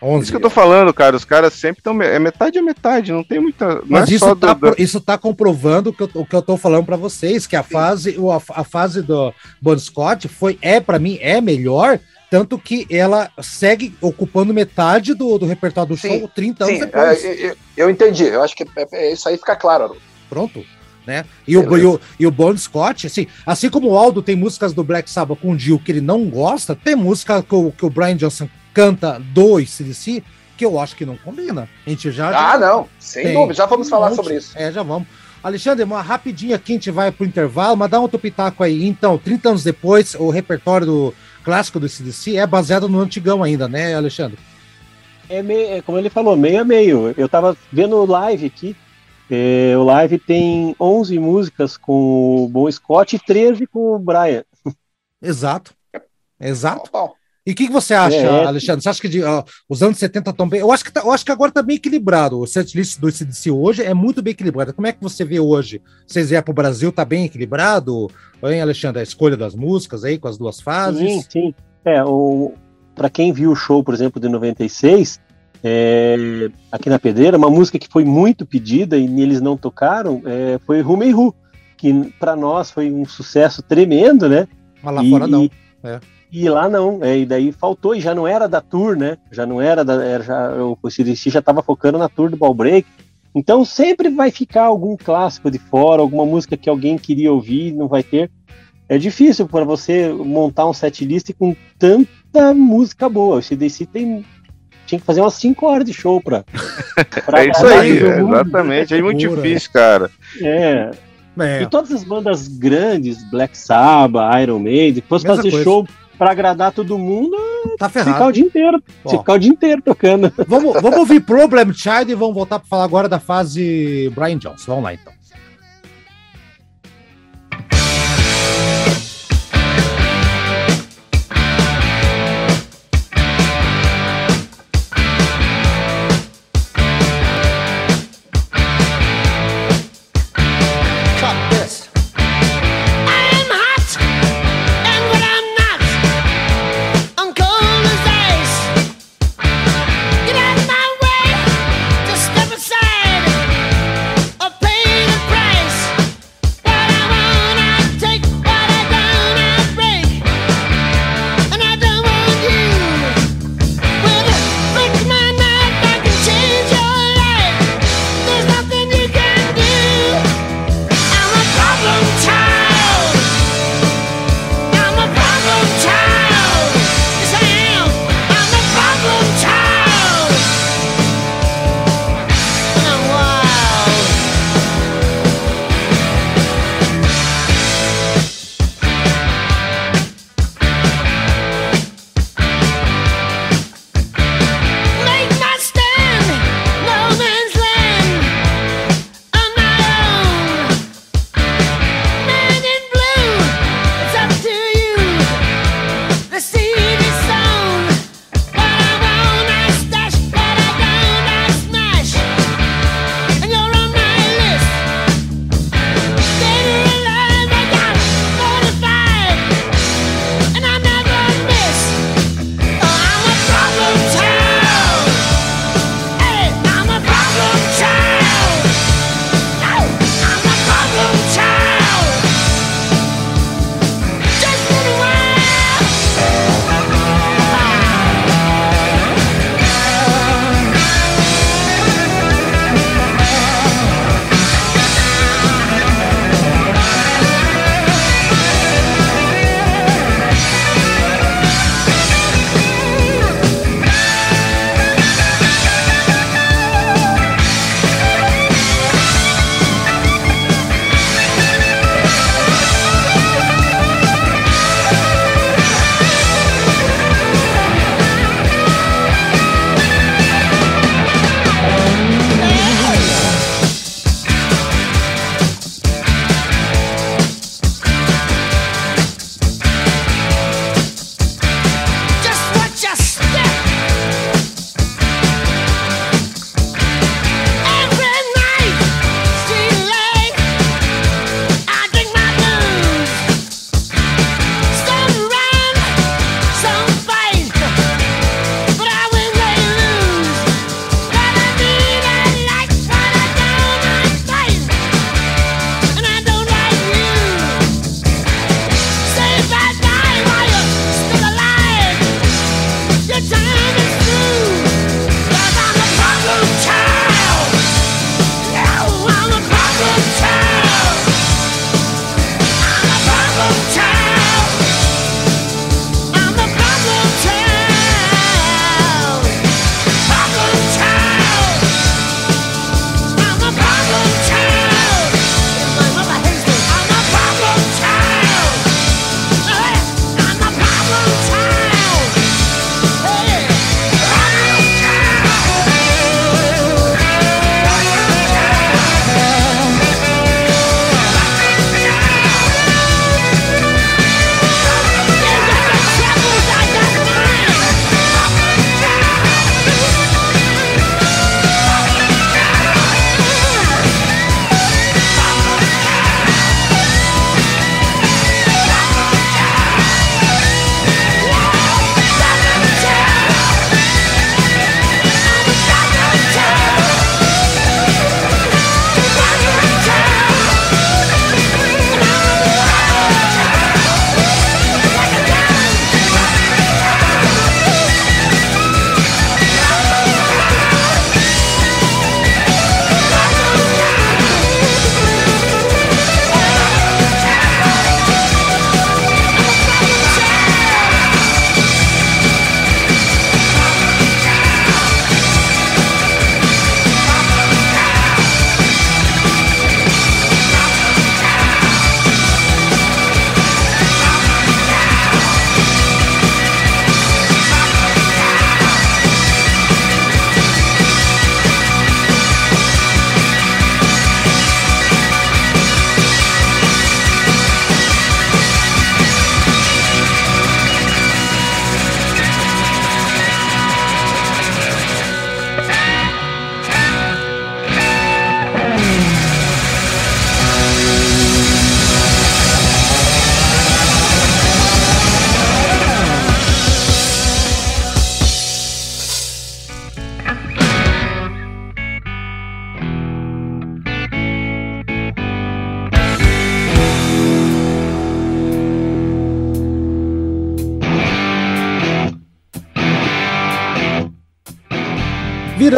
11. Isso que eu tô falando, cara. Os caras sempre estão. É metade a metade, não tem muita. Mas é isso, tá, do... isso tá comprovando que eu, o que eu tô falando para vocês, que a fase, a, a, fase do Bon Scott foi, é, para mim, é melhor. Tanto que ela segue ocupando metade do, do repertório do sim, show 30 anos sim, depois. É, eu, eu, entendi. Eu acho que é, é, isso aí fica claro. Pronto. Né? E, o, e, o, e o Bon Scott, assim, assim como o Aldo tem músicas do Black Sabbath com o Dio que ele não gosta, tem música que o, que o Brian Johnson canta do CDC, que eu acho que não combina. A gente já. Ah, já, não, sem tem, dúvida, já vamos falar monte, sobre isso. É, já vamos. Alexandre, uma rapidinha aqui, a gente vai pro intervalo, mas dá um outro pitaco aí. Então, 30 anos depois, o repertório do clássico do CDC é baseado no antigão ainda, né, Alexandre? É, meio, é como ele falou, meio a meio. Eu tava vendo o live aqui. É, o live tem 11 músicas com o Bon Scott e 13 com o Brian. Exato. Exato. E o que, que, você acha, é, é, Alexandre? Você acha que de, uh, os anos 70 estão bem? Eu acho, que tá, eu acho que agora está bem equilibrado. O setlist do CDC hoje é muito bem equilibrado. Como é que você vê hoje? Vocês vieram para o Brasil, está bem equilibrado? Hein, Alexandre? A escolha das músicas aí, com as duas fases? Sim, sim. É, para quem viu o show, por exemplo, de 96, é, aqui na Pedreira, uma música que foi muito pedida e eles não tocaram é, foi Rumei Ru, que para nós foi um sucesso tremendo, né? Mas lá e, fora não. É. E lá não, é, e daí faltou, e já não era da tour, né? Já não era da. Era já, o CDC já estava focando na tour do Ball Break. Então sempre vai ficar algum clássico de fora, alguma música que alguém queria ouvir não vai ter. É difícil para você montar um set list com tanta música boa. O CDC tem tinha que fazer umas 5 horas de show pra. [laughs] pra é isso aí, exatamente. É muito difícil, cara. É. é. E todas as bandas grandes, Black Sabbath, Iron Maiden, que fosse fazer coisa. show para agradar todo mundo, tá ferrado. Ficar o dia inteiro. Ó, ficar o dia inteiro tocando. Vamos, vamos ouvir Problem Child e vamos voltar para falar agora da fase Brian Jones. Vamos lá então.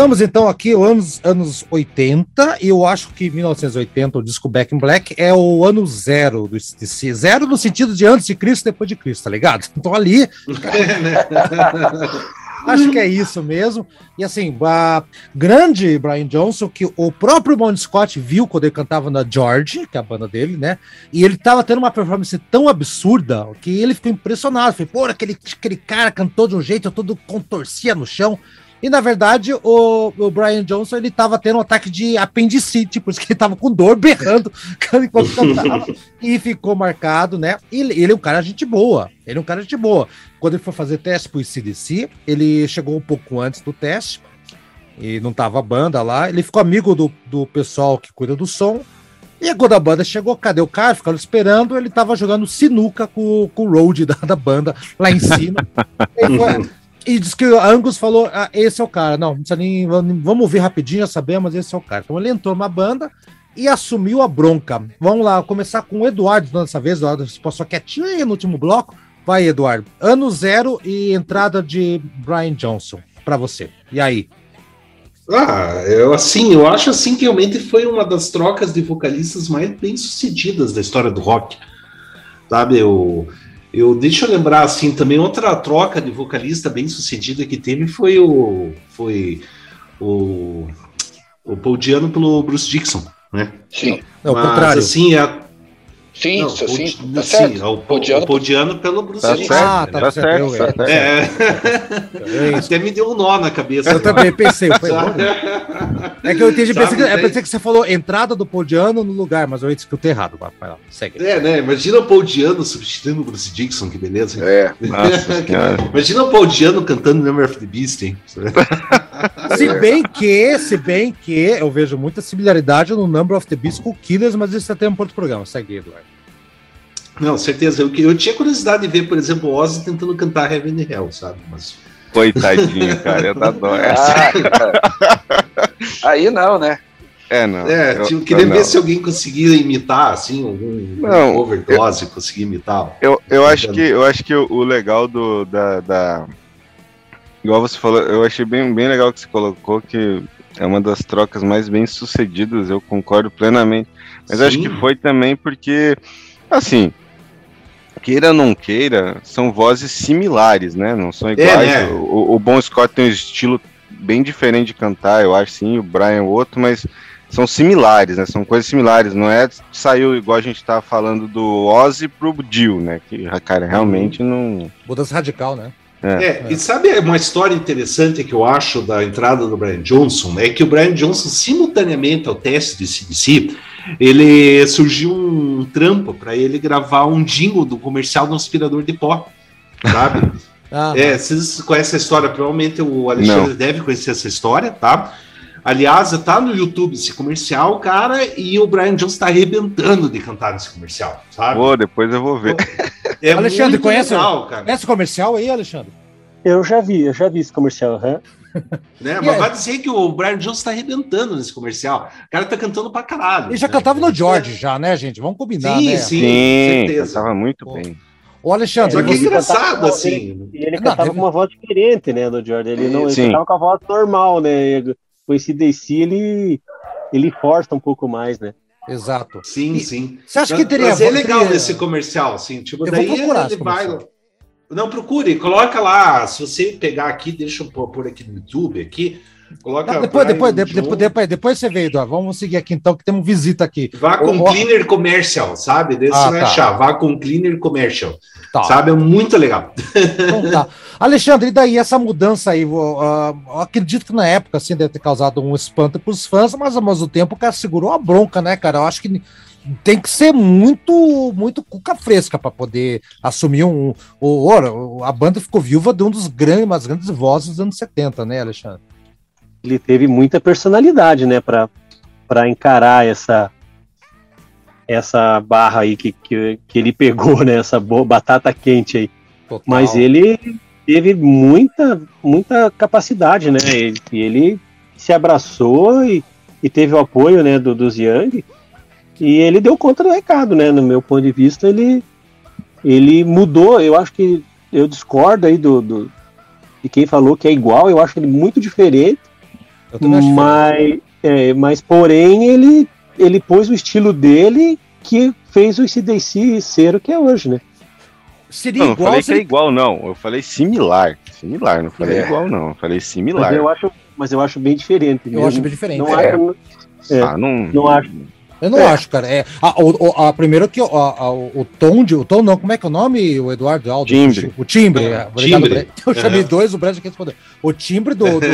Viramos então aqui anos, anos 80, e eu acho que 1980, o disco Back in Black, é o ano zero do. Zero no sentido de antes de Cristo e depois de Cristo, tá ligado? [laughs] Então ali. [laughs] Acho que é isso mesmo. E assim, a grande Brian Johnson, que o próprio Bon Scott viu quando ele cantava na George, que é a banda dele, né? E ele tava tendo uma performance tão absurda que ele ficou impressionado. Falei, pô, aquele, aquele cara cantou de um jeito, todo contorcia no chão. E na verdade, o, o Brian Johnson ele tava tendo um ataque de apendicite, por isso que ele tava com dor, [laughs] berrando enquanto cantava, e ficou marcado, né? E ele, é um cara gente boa. Ele é um cara gente boa. Quando ele foi fazer teste pro CDC, ele chegou um pouco antes do teste, e não tava a banda lá. Ele ficou amigo do, do pessoal que cuida do som. E quando a banda chegou, cadê o cara? Ficaram esperando, ele tava jogando sinuca com, com o road [laughs] da, da banda lá em cima. E diz que o Angus falou: ah, esse é o cara. Não, não nem. Vamos ver rapidinho, já sabemos, esse é o cara. Então ele entrou numa banda e assumiu a bronca. Vamos lá, começar com o Eduardo dessa vez. Eduardo passou quietinho no último bloco. Vai, Eduardo. Ano zero e entrada de Brian Johnson para você. E aí? Ah, eu assim, eu acho assim que realmente foi uma das trocas de vocalistas mais bem sucedidas da história do rock. Sabe, eu, eu deixa eu lembrar assim também outra troca de vocalista bem sucedida que teve foi o foi o o Paul Diano pelo Bruce Dixon, né? Sim. Não, Mas, contrário. assim, a, Sim, não, sim, sim, tá sim, o, Podiano, o Podiano pelo Bruce tá Certo, ah, tá, tá certo, certo, tá é. é. Até me deu um nó na cabeça. Eu também pensei. Foi [laughs] é que eu entendi, pensei que, eu pensei que você falou entrada do Podiano no lugar, mas eu escutei errado. Vai lá, segue. É, né? Imagina o Podiano substituindo o Bruce Dixon, que beleza. É, [laughs] Imagina o Podiano cantando Number of the Beast, hein? Se bem que, se bem que eu vejo muita similaridade no Number of the Beast com o Killers, mas isso até um outro programa. Segue, Eduardo. Não, certeza. Eu, eu tinha curiosidade de ver, por exemplo, o Ozzy tentando cantar Heaven and Hell, sabe? Mas... Coitadinho, cara, eu tá dó. [laughs] Ah, aí não, né? É, não. É, eu, tipo, queria não, ver não. se alguém conseguia imitar, assim, algum não, overdose, eu, conseguir imitar. Eu, eu, acho que, eu acho que o, o legal do, da, da, Igual você falou, eu achei bem, bem legal que você colocou, que é uma das trocas mais bem sucedidas, eu concordo plenamente. Mas Sim. acho que foi também porque, assim, queira ou não queira, são vozes similares, né? Não são é, iguais. É, né? o, o Bon Scott tem um estilo bem diferente de cantar, eu acho sim, o Brian outro, mas são similares, né? São coisas similares, não é saiu igual a gente tava falando do Ozzy pro Dio, né? Que, cara, realmente não. Mudança radical, né? É, é, e sabe uma história interessante que eu acho da entrada do Brian Johnson? É que o Brian Johnson, simultaneamente ao teste de CDC, ele surgiu um trampo para ele gravar um jingle do comercial do aspirador de pó, sabe? [laughs] ah, é, vocês conhecem a história, provavelmente o Alexandre não. deve conhecer essa história, tá? Aliás, tá no YouTube esse comercial, cara, e o Brian Johnson tá arrebentando de cantar nesse comercial, sabe? Pô, depois eu vou ver. [laughs] É Alexandre, conhece, legal, cara. conhece o comercial aí, Alexandre? Eu já vi, eu já vi esse comercial, uhum. [laughs] Né? Mas vai dizer que o Brian Johnson tá arrebentando nesse comercial. O cara tá cantando pra caralho. Ele já né? cantava no George, já, né, gente? Vamos combinar, sim, né? Sim, sim. Cantava muito Pô. bem. O Alexandre. É, que engraçado, cantava, assim. Ele, ele cantava com uma voz diferente, né, do George. Ele não ele cantava com a voz normal, né? Com esse DC, ele, ele força um pouco mais, né? Exato. Sim, e, sim. Você acha que teria. Mas é legal teria... nesse comercial, assim. Tipo, Eu daí ele vai. Não, procure, coloca lá. Se você pegar aqui, deixa eu pôr aqui no YouTube aqui. Coloca Não, depois, depois, depois, depois, depois, você veio, Eduardo. Vamos seguir aqui então, que temos visita aqui. Vá com o, Cleaner Commercial, sabe? Desse ah, vai tá. achar. Vá com Cleaner Commercial. Tá. Sabe? É muito legal. Então tá. [laughs] Alexandre, e daí essa mudança aí? Uh, eu acredito que na época assim deve ter causado um espanto para os fãs, mas ao mesmo tempo o cara segurou a bronca, né, cara? Eu acho que tem que ser muito muito cuca fresca para poder assumir um. O, a banda ficou viúva de um dos grandes, umas grandes vozes dos anos 70, né, Alexandre? Ele teve muita personalidade, né, para encarar essa essa barra aí que, que, que ele pegou, né, essa batata quente aí. Total. Mas ele teve muita muita capacidade, né? Ele, ele se abraçou e, e teve o apoio, né, do, dos Young e ele deu conta do recado, né? No meu ponto de vista, ele, ele mudou. Eu acho que eu discordo aí do, do de quem falou que é igual. Eu acho ele muito diferente. Mas, é, mas, porém, ele, ele pôs o estilo dele que fez o ICDC ser o que é hoje, né? Seria não, igual. Não falei que é igual, não. Eu falei similar. Similar, não falei é. igual, não. Eu falei similar. Mas eu acho, mas eu acho bem diferente. Eu mesmo. acho bem diferente. Não, é. acho, é, ah, não, não acho. Eu não é. acho, cara. É, a, a, a primeiro que a, a, o tom de. O tom não, como é que é o nome, o Eduardo Aldo? Timbre. O timbre. É, timbre. [laughs] Eu chamei uhum. dois, o Brad que respondeu. O timbre do. do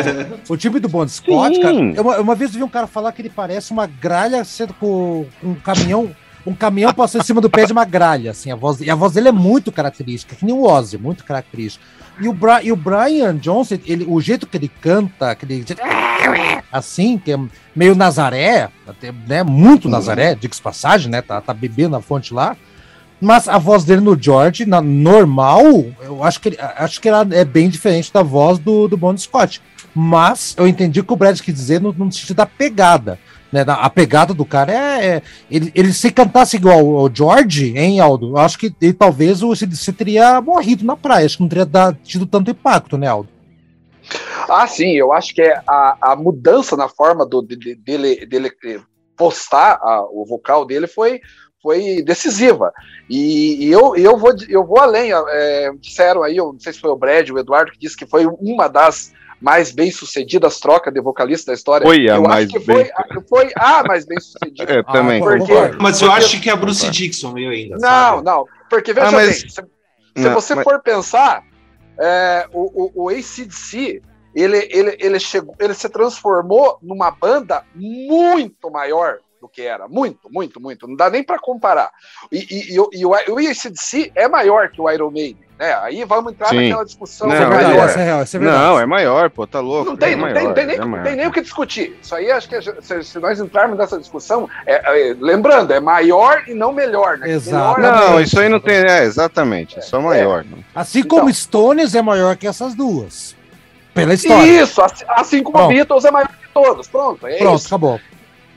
[laughs] o timbre do Bond Scott, Sim. cara. Eu, uma vez eu vi um cara falar que ele parece uma gralha sendo com um caminhão um caminhão passou em cima do pé de uma gralha, assim, a voz, e a voz dele é muito característica, que nem o Ozzy, muito característica. E o, Bra, e o Brian Johnson, ele, o jeito que ele canta, aquele assim, que é meio Nazaré, até, né, muito Nazaré, diga-se passagem, né, tá, tá bebendo na fonte lá, mas a voz dele no George, na normal, eu acho que, ele, acho que ela é bem diferente da voz do, do Bon Scott. Mas eu entendi o que o Brad quis dizer no, no sentido da pegada. Né, a pegada do cara é. é ele, ele se cantasse igual o George, hein, Aldo? Acho que ele, talvez o CDC teria morrido na praia. Acho que não teria dado, tido tanto impacto, né, Aldo? Ah, sim, eu acho que é a, a mudança na forma do, de, dele, dele postar a, o vocal dele foi, foi decisiva. E, e, eu, eu, vou, eu vou além. É, disseram aí, eu não sei se foi o Brad, o Eduardo, que disse que foi uma das mais bem sucedidas trocas de vocalista da história. Foi a eu mais bem. Foi, foi a mais bem sucedida. Eu [laughs] também. Ah, porque, mas eu acho que é a Bruce Dixon meio ainda. Não, sabe? não. Porque veja ah, mas... bem, se, se não, você mas... for pensar, é, o, o, o ACDC ele, ele, ele, chegou, ele se transformou numa banda muito maior do que era. Muito, muito, muito. Não dá nem para comparar. E, e, e, e o, o ACDC é maior que o Iron Maiden. Né? Aí vamos entrar Sim. naquela discussão. Não, é, maior. É real, é não, é maior, pô, tá louco. Não tem, é não, maior, tem, tem, nem, não tem nem o que discutir. Isso aí acho que se, se nós entrarmos nessa discussão, é, é, lembrando, é maior e não melhor, né? Exato. não, isso aí não tem. É, exatamente, é só maior. Assim então, como Stones é maior que essas duas. Pela história. Isso, assim, assim como Pronto. Beatles é maior que todos. Pronto, é Pronto, isso. acabou.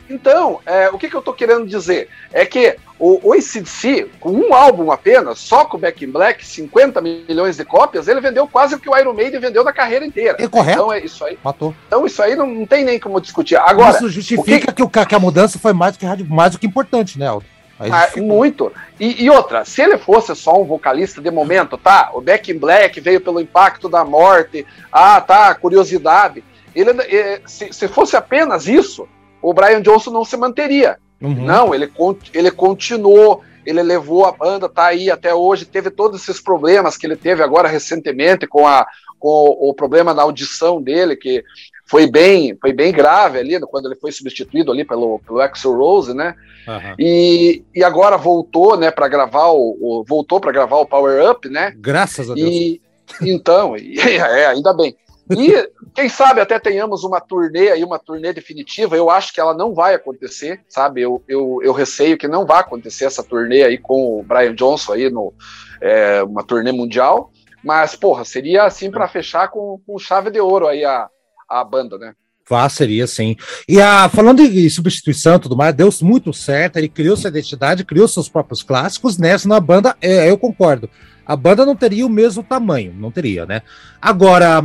Então, é, o que, que eu estou querendo dizer? É que o, o ACDC, com um álbum apenas, só com o Back in Black, 50 milhões de cópias, ele vendeu quase o que o Iron Maiden vendeu na carreira inteira. É correto. Então, é isso aí. Matou. Então, isso aí não, não tem nem como discutir. Agora, isso justifica que... Que, que, a mudança foi mais do que, mais do que importante, né, Aldo? Ah, muito. E, e, outra, se ele fosse só um vocalista de momento, tá? O Back in Black veio pelo impacto da morte, ah, tá, curiosidade. Ele, eh, se, se fosse apenas isso, o Brian Johnson não se manteria. Uhum. Não, ele, ele continuou, ele levou a banda, tá aí até hoje, teve todos esses problemas que ele teve agora recentemente com, a, com o, o problema na audição dele, que foi bem, foi bem grave ali, quando ele foi substituído ali pelo, pelo Axel Rose, né? Uhum. E, e agora voltou, né, para gravar o, o voltou para gravar o Power Up, né? Graças a Deus. E, então, [laughs] e, é, ainda bem. E quem sabe até tenhamos uma turnê aí, uma turnê definitiva. Eu acho que ela não vai acontecer, sabe? Eu, eu, eu receio que não vai acontecer essa turnê aí com o Brian Johnson aí no é, uma turnê mundial. Mas, porra, seria assim para fechar com, com chave de ouro aí a, a banda, né? Vá, seria sim. E a, falando em substituição e tudo mais, deu muito certo. Ele criou sua identidade, criou seus próprios clássicos. Nessa, na banda, é, eu concordo. A banda não teria o mesmo tamanho, não teria, né? Agora,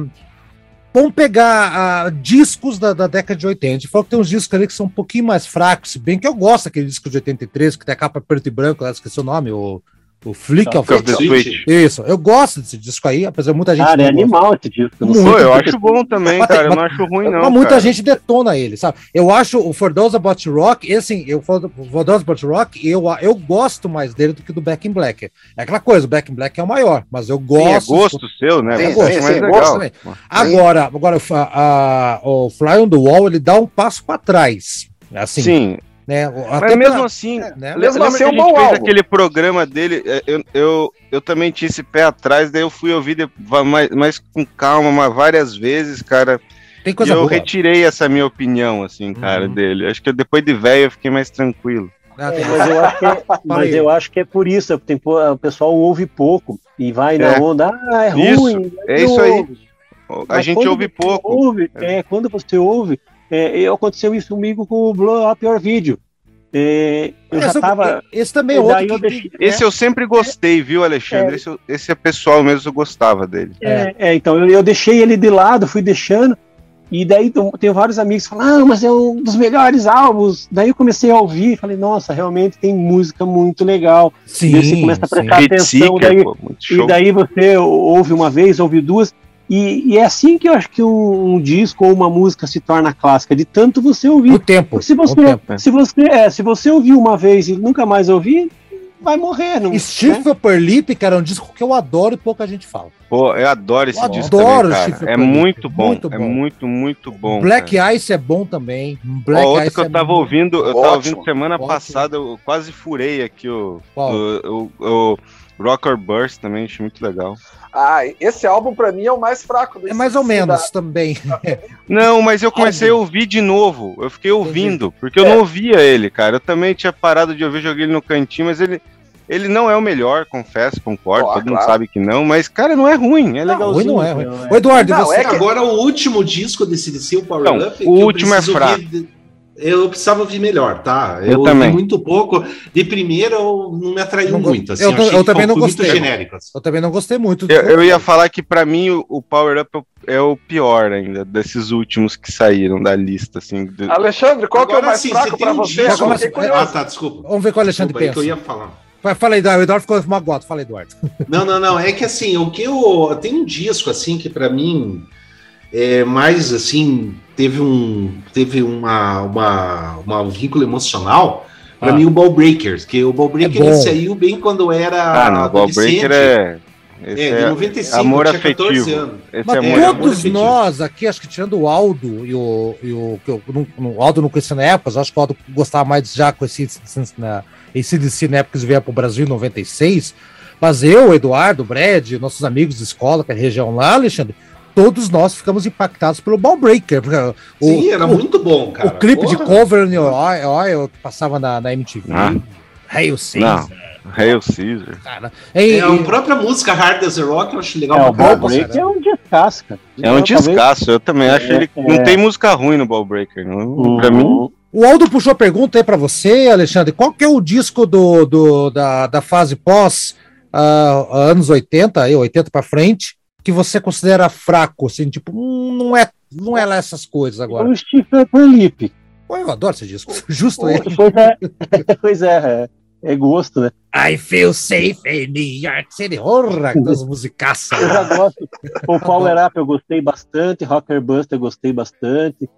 Vamos pegar uh, discos da, da, década de 80. A gente falou que tem uns discos ali que são um pouquinho mais fracos, se bem que eu gosto daquele disco de 83, que tem a capa preto e branco, esqueci o nome, o o Flick of the Switch. Isso, eu gosto desse disco aí, apesar de muita gente. Cara, é animal esse disco. Não Muito, eu acho bom também, mas, cara. Mas, eu não acho ruim, não. Mas muita cara. gente detona ele, sabe? Eu acho o For Those About Rock, assim, eu For Those About Rock, eu, eu gosto mais dele do que do Back in Black. É aquela coisa, o Back in Black é o maior, mas eu gosto. Sim, é gosto seu, né? É gosto, sim, sim, gosto também. Agora, agora a, a, o Fly on the Wall, ele dá um passo para trás. Assim, Sim, né? Mas mesmo pra... assim, é, né? mesmo assim, é um bom aquele programa dele, é, eu, eu, eu também tinha esse pé atrás, daí eu fui ouvir mais, mais com calma, várias vezes, cara. Tem coisa e eu boa. retirei essa minha opinião, assim, cara, uhum. dele. Acho que depois de velho eu fiquei mais tranquilo. Ah, é, mas, eu acho que é, [laughs] mas eu acho que é por isso, tem, o pessoal ouve pouco e vai na é. onda, ah, é ruim. Isso, é isso aí. A mas gente ouve pouco. Ouve, é. é. quando você ouve, é, aconteceu isso comigo com o Blow Up Your Video. É, eu esse, já tava. Esse também é outro. Que, eu deixei, esse eu sempre gostei, viu, Alexandre? É, esse, esse é pessoal mesmo, eu gostava dele. É, é então eu, eu, deixei ele de lado, fui deixando. E daí tem vários amigos que falam, ah, mas é um dos melhores álbuns. Daí eu comecei a ouvir e falei, nossa, realmente tem música muito legal. Sim, e você começa a prestar sim. atenção, daí, pô, e daí você ouve uma vez, ouve duas. E, e, é assim que eu acho que um, um, disco ou uma música se torna clássica, de tanto você ouvir. O tempo. se você, o tempo, se você, é, se você ouvir uma vez e nunca mais ouvir, vai morrer. Não, Steve né? Upper Lip, cara, é um disco que eu adoro e pouca gente fala. Pô, eu adoro esse eu disco adoro também, cara. É muito bom, muito bom, é muito, muito bom. Black cara. Ice é bom também. Black Ó, outro que eu é tava ouvindo, eu ótimo, tava ouvindo semana ótimo. passada, eu quase furei aqui o, o, o, o Rocker Burst também, achei muito legal. Ah, esse álbum para mim é o mais fraco. É mais ou menos da... também. [laughs] Não, mas eu comecei a ouvir de novo. Eu fiquei ouvindo, porque eu é. não ouvia ele, cara. Eu também tinha parado de ouvir, joguei ele no cantinho, mas ele, ele não é o melhor, confesso, concordo. Oh, todo claro. mundo sabe que não, mas, cara, não é ruim. É legal. Ruim não é ruim. O Eduardo, não, você... é que... agora o último disco desse DC, o Power não, Up, o último é fraco. Ouvir eu precisava ouvir melhor, tá? Eu, eu também. muito pouco. De primeira, eu não me atraiu não, muito. Assim, eu, eu, eu também não gostei. Genérico, assim. Eu também não gostei muito. Eu, eu ia falar que para mim o, o, Power Up é o pior ainda desses últimos que saíram da lista, assim. De... Alexandre, qual Agora, que é o mais sim, fraco para você? você? Ah, tá, desculpa. Vamos ver qual o Alexandre desculpa, pensa. É eu ia falar. Fala aí, o Eduardo ficou magoado. Fala, Eduardo. Não, não, não. É que assim, o que eu. Tem um disco assim que para mim é mais assim teve um teve uma, uma, uma um vínculo emocional para ah. mim o Ball Breakers, que o Ball Breaker é saiu bem quando era ah, não, o Ball Breaker é esse é, de 95, amor tinha afetivo. anos. Esse Mas amor, todos amor nós aqui, acho que tirando o Aldo e o, e o, que eu, no, o Aldo não conhecia na época, acho que o Aldo gostava mais já com esse, na, esse DC na época que veio para o Brasil em 96. Mas eu, Eduardo, Brad, nossos amigos de escola, que é a região lá, Alexandre, todos nós ficamos impactados pelo Ballbreaker. O, Sim, era o, muito bom, cara. O clipe Porra. de Cover in Your Oil que passava na, na MTV. Ah. Hail Caesar. Hail Caesar. Cara, é, a própria música Hard as a Rock eu acho legal. É, o Ballbreaker é um descasso, cara. É um descasso, eu também é, acho. Ele é. não tem música ruim no Ballbreaker. Não, uhum. Pra mim. O Aldo puxou a pergunta aí para você, Alexandre. Qual que é o disco do, do da, da fase pós uh, anos 80, aí, 80 para frente, que você considera fraco, assim, tipo, hum, não é, não é lá essas coisas agora. O Steve Felipe. Pô, eu adoro esse disco. Justo ele. [laughs] Pois é, pois é, é, gosto, né? I feel safe in New York City. Horra, das musicaças. Eu já gosto. O Power Up eu gostei bastante, Rocker Buster eu gostei bastante.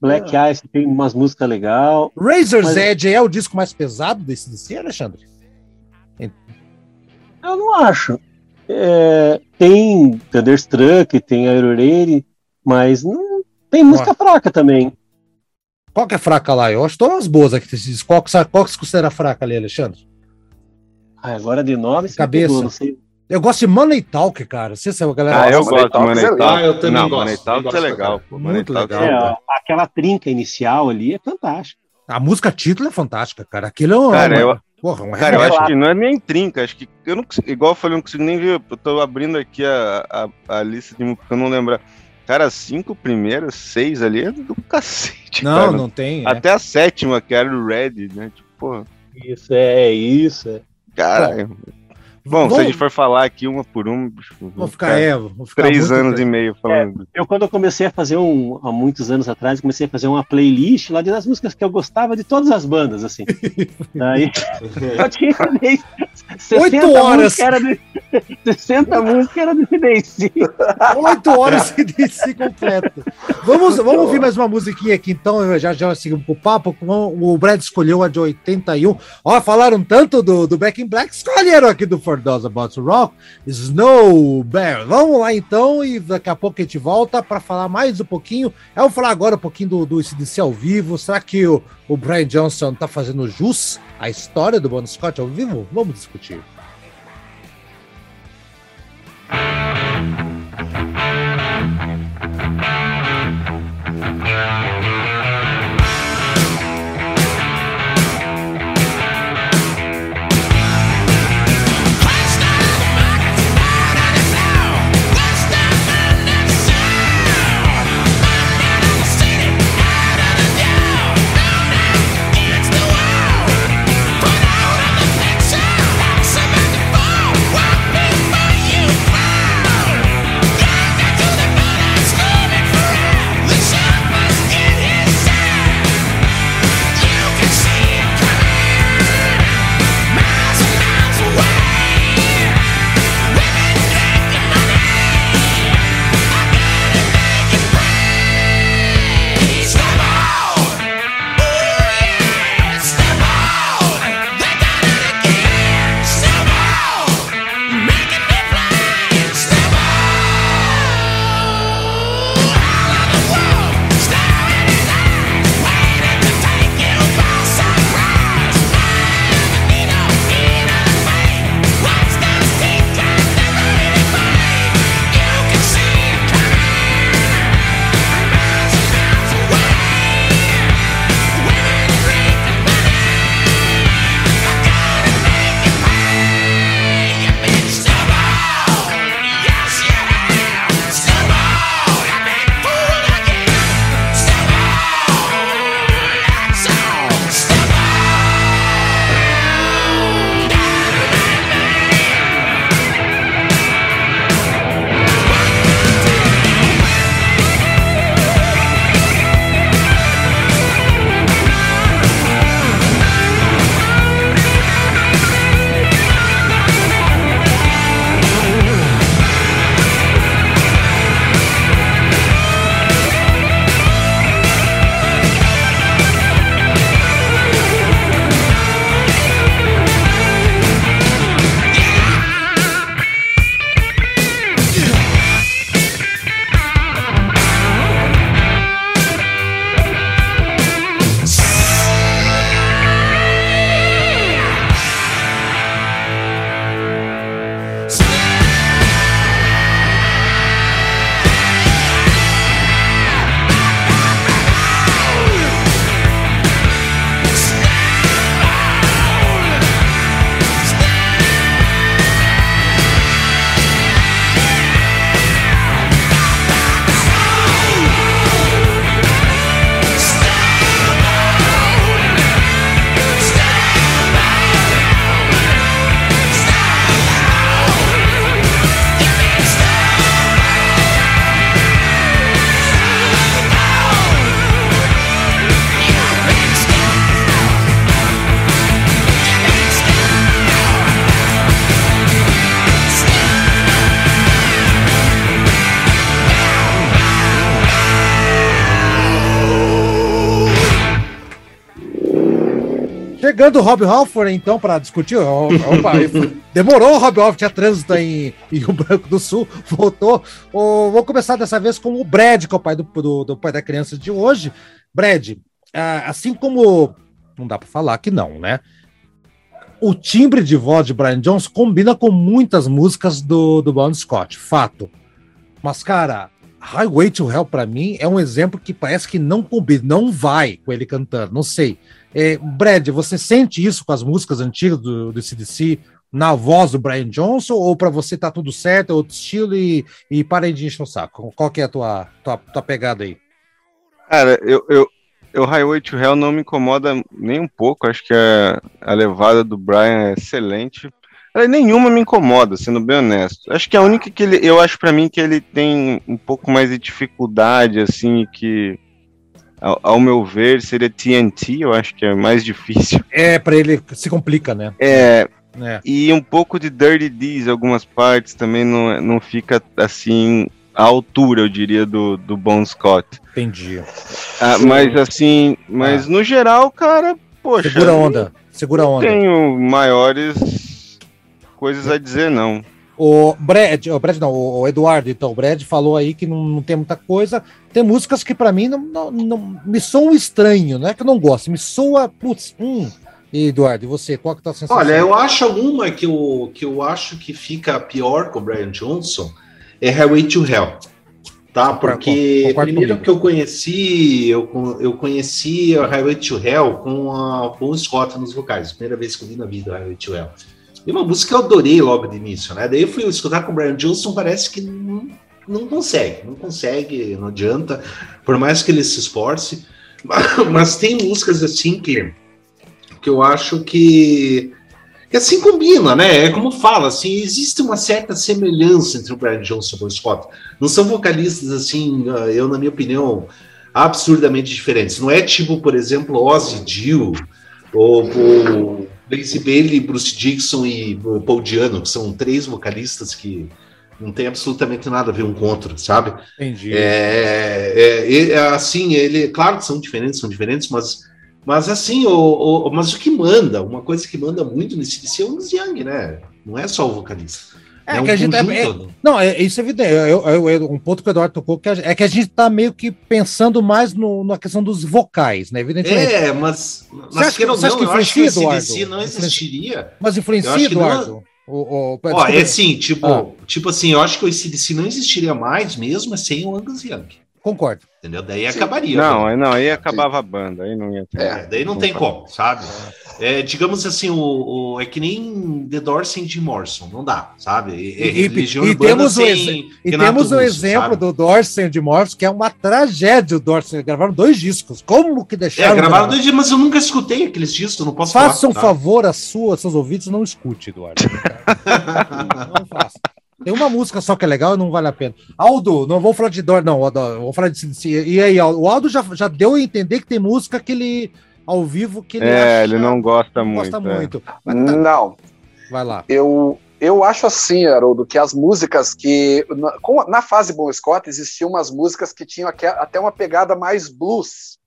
Black é. Ice tem umas músicas legais. Razor's mas... Edge é o disco mais pesado desse DC, Alexandre? Eu não acho. É, tem Thunderstruck, tem Iron Lady, mas não, tem música fraca também. Qual que é fraca lá? Eu acho todas as boas aqui. Qual, qual que você considera fraca ali, Alexandre? Ah, agora de nome, cabeça. Pegou, não sei. Eu gosto de Money Talk, cara. Você sabe, galera. Ah, eu gosto de Money Talk. Ah, eu também não, gosto. Money Talk é legal. Pô. Muito legal. É, aquela trinca inicial ali é fantástica. A música título é fantástica, cara. Aquilo é um. Cara, eu, Porra, um Cara, eu acho que não é nem trinca, acho que eu não igual eu falei, eu não consigo nem ver. Eu tô abrindo aqui a, a, a lista de música, eu não lembro. Cara, cinco primeiras, seis ali é do cacete. Não, cara. não tem. É. Até é. a sétima, que era o Red, né? Tipo, porra. Isso, é, é isso. É. Caralho. Bom, Bom, se a gente for falar aqui uma por uma, vou ficar, é, vou ficar três anos e meio falando. É, eu, quando eu comecei a fazer um, há muitos anos atrás, comecei a fazer uma playlist lá das músicas que eu gostava de todas as bandas, assim. [laughs] Daí eu tinha 60 horas. [laughs] Era de, 60 músicas era de DC. 8 horas de DC completo. Vamos, vamos ouvir mais uma musiquinha aqui, então, já já seguimos pro papo. O Brad escolheu a de 81. Ó, falaram tanto do, do Back in Black, escolheram aqui do For For Those About to Rock, Snow Bear. Vamos lá então e daqui a pouco a gente volta para falar mais um pouquinho. Eu vou falar agora um pouquinho do, do ICDC ao vivo. Será que o, o Brian Johnson está fazendo jus à história do Bon Scott ao vivo? Vamos discutir. Música Chegando o Rob Halford, então, para discutir. Opa, [laughs] demorou o Rob Halford, tinha trânsito em, em Rio Branco do Sul, voltou. Oh, vou começar dessa vez com o Brad, que é o pai do, do, do pai da criança de hoje. Brad, ah, assim como. Não dá para falar que não, né? O timbre de voz de Brian Jones combina com muitas músicas do, do Bon Scott, fato. Mas, cara, Highway to Hell, para mim, é um exemplo que parece que não combina, não vai com ele cantando, não sei. É, Brad, você sente isso com as músicas antigas do, do CDC na voz do Brian Johnson, ou para você tá tudo certo, é outro estilo e, e para de encher o saco? Qual que é a tua, tua, tua pegada aí? Cara, eu, eu, o Highway to Hell não me incomoda nem um pouco, acho que a, a levada do Brian é excelente. Ela, nenhuma me incomoda, sendo bem honesto. Acho que a única que ele, eu acho para mim que ele tem um pouco mais de dificuldade, assim, que ao, ao, meu ver seria TNT, eu acho que é mais difícil. [laughs] É, para ele se complica, né? É, é. E um pouco de Dirty D's, algumas partes também não, não fica assim à altura, eu diria, do, do Bon Scott. Entendi. Ah, mas assim, mas ah. no geral, cara, poxa. Segura onda, segura onda. Tenho maiores coisas a dizer, não. O Brad, o Brad não, o Eduardo, então, o Brad falou aí que não, não tem muita coisa. Tem músicas que para mim não, não, não, me soam estranho, não é que eu não gosto, me soa, putz, hum. E Eduardo, e você, qual que tá a sensação? Olha, eu acho uma que eu, que eu acho que fica pior com o Brian Johnson é Highway to Hell. Tá? Porque primeiro que eu conheci, eu, eu conheci a Highway to Hell com a Bon Scott nos vocais. Primeira vez que eu vi na vida Highway to Hell. E uma música que eu adorei logo de início, né? Daí eu fui escutar com o Brian Johnson, parece que não, não consegue, não consegue, não adianta, por mais que ele se esforce. [laughs] Mas tem músicas assim que, que eu acho que, que assim combina, né? É como fala, assim, existe uma certa semelhança entre o Brian Johnson e o Scott. Não são vocalistas assim, ah, eu na minha opinião, absurdamente diferentes. Não é tipo, por exemplo, Ozzy Dio ou, ou Blaze Bailey, Bruce Dixon e Paul Diano, que são três vocalistas que não tem absolutamente nada a ver um com o outro, sabe? Entendi. É, é, é, assim, ele, claro que são diferentes, são diferentes, mas, mas assim, o, o, mas o que manda, uma coisa que manda muito nesse DC é o Young, né? Não é só o vocalista. É, é um que a gente é, não, é, isso é evidente. É, um ponto que o Eduardo tocou que é que a gente está meio que pensando mais no, na questão dos vocais, né? Evidentemente. É, mas, mas você acha, que, não, você acha que influencia, Eduardo? não existiria. Mas influencia, Eduardo? Não... O, o, Ó, é assim, tipo, ah. tipo assim, eu acho que o ACDC não existiria mais mesmo sem o Angus Young. Concordo. Entendeu? Daí Sim. acabaria. Não, não, aí acabava a banda, aí não ia ter. É, daí não, não tem como, sabe? É, digamos assim, o, o, é que nem The Doors sem Jim Morrison, não dá, sabe? É, e, e, e temos, sem, o, e temos o exemplo sabe? do Doors sem Jim Morrison, que é uma tragédia o Doors. Gravaram dois discos. Como que deixaram? É, gravaram dois discos, mas eu nunca escutei aqueles discos, não posso Faça falar, um tá? favor a sua, seus ouvidos, não escute, Eduardo. [laughs] não faça. Tem uma música só que é legal e não vale a pena. Aldo, não vou falar de dor, não, Aldo, vou falar de. E aí, o Aldo já, já deu a entender que tem música que ele. ao vivo que ele. É, acha, ele não gosta não muito. Gosta é. muito. Mas, tá. Não. Vai lá. Eu, eu acho assim, Haroldo, que as músicas que. Na, na fase Bon Scott existiam umas músicas que tinham até uma pegada mais blues.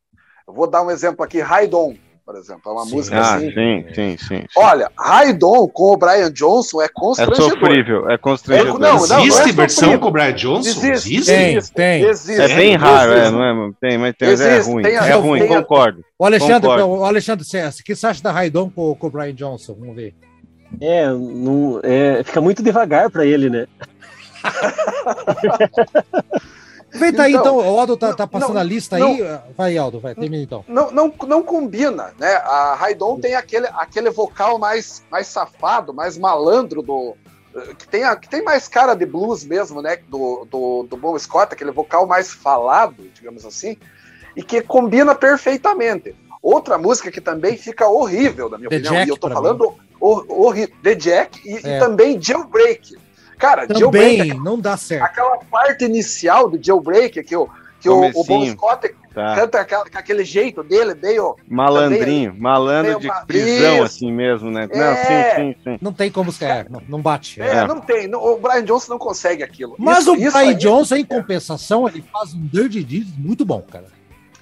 Eu vou dar um exemplo aqui, Raidon por exemplo. É uma sim. música ah, assim. Sim, sim, sim, Olha, Raidon com o Brian Johnson é constrangedor. É sofrível, é constrangedor. É, não, não, existe não é versão com o Brian Johnson? Existe, existe? Tem, tem. Existe, é bem raro, é, não é? Tem, mas tem, existe, é ruim. Tem, é ruim, tem, concordo. O Alexandre, concordo. o Alexandre o que você acha da Raidon com, com o Brian Johnson? Vamos ver. É, não, é, fica muito devagar para ele, né? [laughs] Aproveita aí, então, o Aldo tá, tá passando não, a lista não, aí. Vai, Aldo, vai, termina então. Não, não, não combina, né? A Raidon tem aquele, aquele vocal mais, mais safado, mais malandro do. Que tem, a, que tem mais cara de blues mesmo, né? Do, do, do Bon Scott, aquele vocal mais falado, digamos assim, e que combina perfeitamente. Outra música que também fica horrível, na minha The opinião, Jack, e eu tô falando horrível, The Jack e, é. e também Jailbreak. Cara, Também Jailbreak, não dá certo. Aquela parte inicial do Jailbreak, que, o, que o, o Bon Scott tá. canta aquela, com aquele jeito dele, meio. Malandrinho, meio, malandro de prisão, isso. assim mesmo, né? É. Não, sim, sim, sim. Não tem como ser, não, não bate. É, é, não tem. Não, o Brian Johnson não consegue aquilo. Mas isso, o Brian Johnson, em compensação, ele faz um Dirty Deeds muito bom, cara.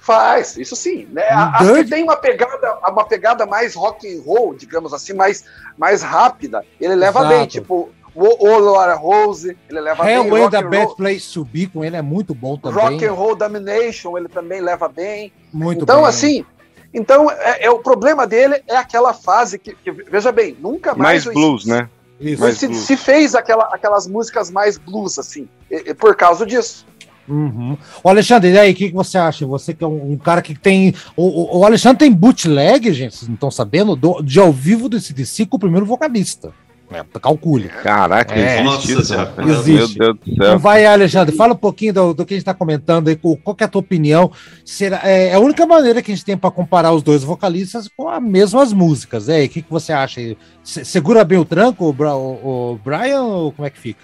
Faz, isso sim. Né? As que tem uma pegada, uma pegada mais rock and roll, digamos assim, mais, mais rápida, ele leva Exato. bem. Tipo, o, o Laura Rose, ele leva Hellway bem. da Bad Place to Be com ele é muito bom também. Rock and Roll Domination, ele também leva bem. Muito então, bem. assim, então é, é, o problema dele é aquela fase que, que veja bem, nunca mais. Mais blues, né? Isso. Se, blues. se, fez aquela, aquelas músicas mais blues, assim, e, e por causa disso. Uhum. O Alexandre, e aí, o que, que você acha? Você que é um, um cara que tem. O, o, Alexandre tem bootleg, gente, vocês não estão sabendo, do, de ao vivo do CDC com o primeiro vocalista. É, calcule. Caraca, é, existe isso. Existe. Meu Deus do céu. Então vai, Alexandre, fala um pouquinho do, do que a gente está comentando aí, qual é a tua opinião? Será, é, é, a única maneira que a gente tem para comparar os dois vocalistas com as mesmas músicas. É, o que, que você acha? Segura bem o tranco, o, o, o Brian, ou como é que fica?